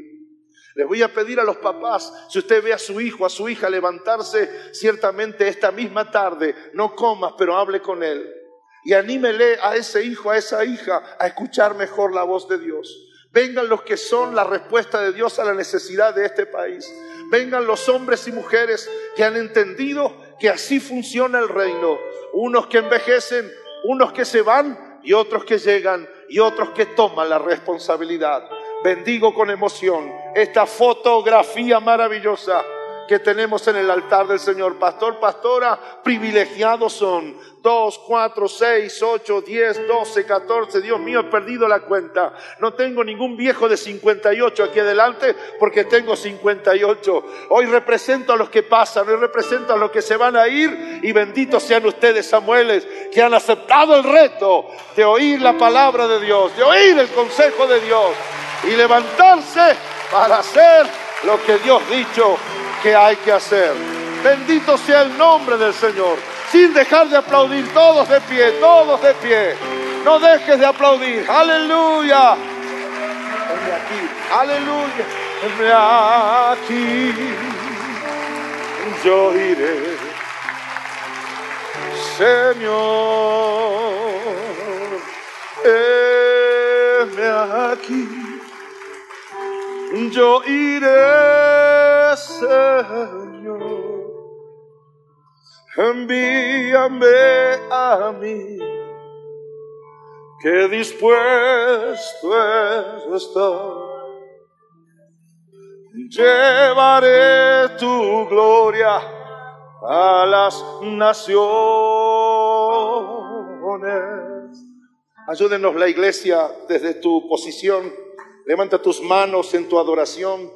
Les voy a pedir a los papás, si usted ve a su hijo, a su hija levantarse ciertamente esta misma tarde, no comas, pero hable con él y anímele a ese hijo, a esa hija, a escuchar mejor la voz de Dios. Vengan los que son la respuesta de Dios a la necesidad de este país. Vengan los hombres y mujeres que han entendido que así funciona el reino. Unos que envejecen, unos que se van y otros que llegan y otros que toman la responsabilidad. Bendigo con emoción esta fotografía maravillosa que tenemos en el altar del Señor. Pastor, pastora, privilegiados son. Dos, cuatro, seis, ocho, diez, doce, catorce. Dios mío, he perdido la cuenta. No tengo ningún viejo de 58 aquí adelante porque tengo 58. Hoy represento a los que pasan, hoy represento a los que se van a ir y benditos sean ustedes, Samueles, que han aceptado el reto de oír la palabra de Dios, de oír el consejo de Dios y levantarse para hacer lo que Dios dicho que hay que hacer. Bendito sea el nombre del Señor. Sin dejar de aplaudir, todos de pie, todos de pie. No dejes de aplaudir. Aleluya. aquí. Aleluya. aquí. Yo iré. Señor. aquí. Yo iré Señor, envíame a mí, que dispuesto estoy. Llevaré tu gloria a las naciones. Ayúdenos la iglesia desde tu posición. Levanta tus manos en tu adoración.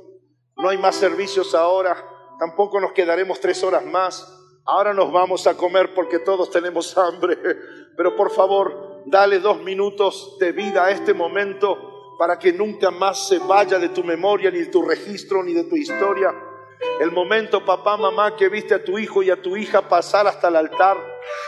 No hay más servicios ahora. Tampoco nos quedaremos tres horas más. Ahora nos vamos a comer porque todos tenemos hambre. Pero por favor, dale dos minutos de vida a este momento para que nunca más se vaya de tu memoria, ni de tu registro, ni de tu historia el momento, papá, mamá, que viste a tu hijo y a tu hija pasar hasta el altar.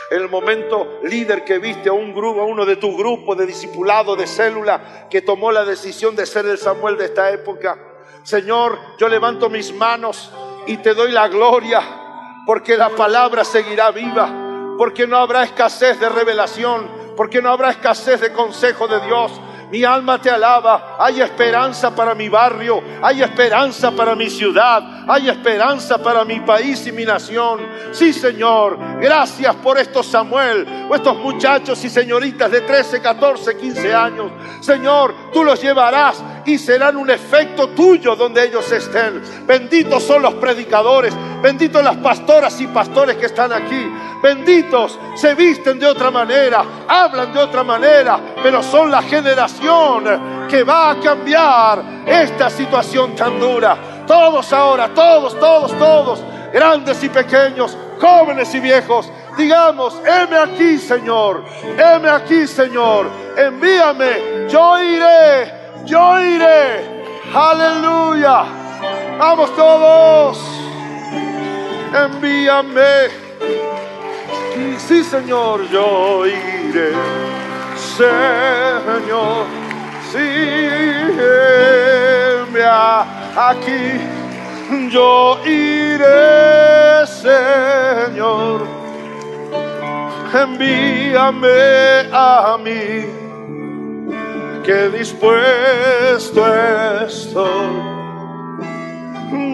El momento, líder, que viste a un grupo, a uno de tu grupo de discipulado, de célula, que tomó la decisión de ser el Samuel de esta época. Señor, yo levanto mis manos y te doy la gloria, porque la palabra seguirá viva, porque no habrá escasez de revelación, porque no habrá escasez de consejo de Dios, mi alma te alaba. Hay esperanza para mi barrio, hay esperanza para mi ciudad, hay esperanza para mi país y mi nación. Sí, Señor, gracias por estos Samuel, o estos muchachos y señoritas de 13, 14, 15 años. Señor, tú los llevarás y serán un efecto tuyo donde ellos estén. Benditos son los predicadores, benditos las pastoras y pastores que están aquí. Benditos se visten de otra manera, hablan de otra manera, pero son la generación que va a cambiar esta situación tan dura. Todos ahora, todos, todos, todos, grandes y pequeños, jóvenes y viejos, digamos, heme aquí, Señor, heme aquí, Señor, envíame, yo iré yo iré. Aleluya. Vamos todos. Envíame. Sí, Señor, yo iré. Señor, envía aquí. Yo iré, Señor. Envíame a mí que dispuesto estoy.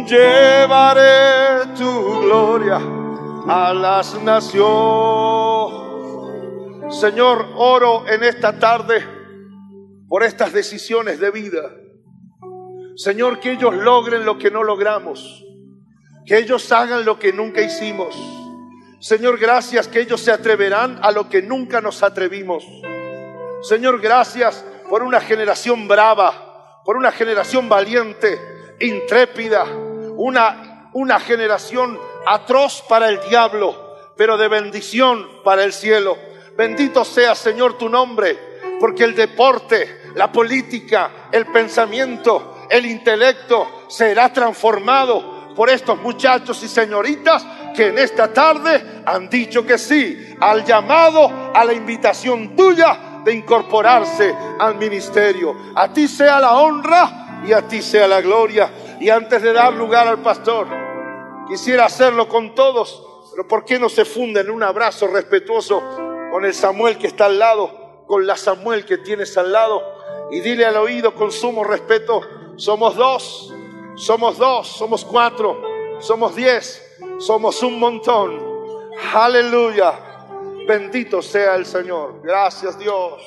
Llevaré tu gloria a las naciones. Señor, oro en esta tarde por estas decisiones de vida. Señor, que ellos logren lo que no logramos. Que ellos hagan lo que nunca hicimos. Señor, gracias que ellos se atreverán a lo que nunca nos atrevimos. Señor, gracias por una generación brava, por una generación valiente, intrépida, una, una generación atroz para el diablo, pero de bendición para el cielo. Bendito sea, Señor, tu nombre, porque el deporte, la política, el pensamiento, el intelecto será transformado por estos muchachos y señoritas que en esta tarde han dicho que sí al llamado, a la invitación tuya de incorporarse al ministerio. A ti sea la honra y a ti sea la gloria. Y antes de dar lugar al pastor, quisiera hacerlo con todos, pero ¿por qué no se funden en un abrazo respetuoso con el Samuel que está al lado, con la Samuel que tienes al lado? Y dile al oído con sumo respeto, somos dos, somos dos, somos cuatro, somos diez, somos un montón. Aleluya. Bendito sea el Señor. Gracias Dios.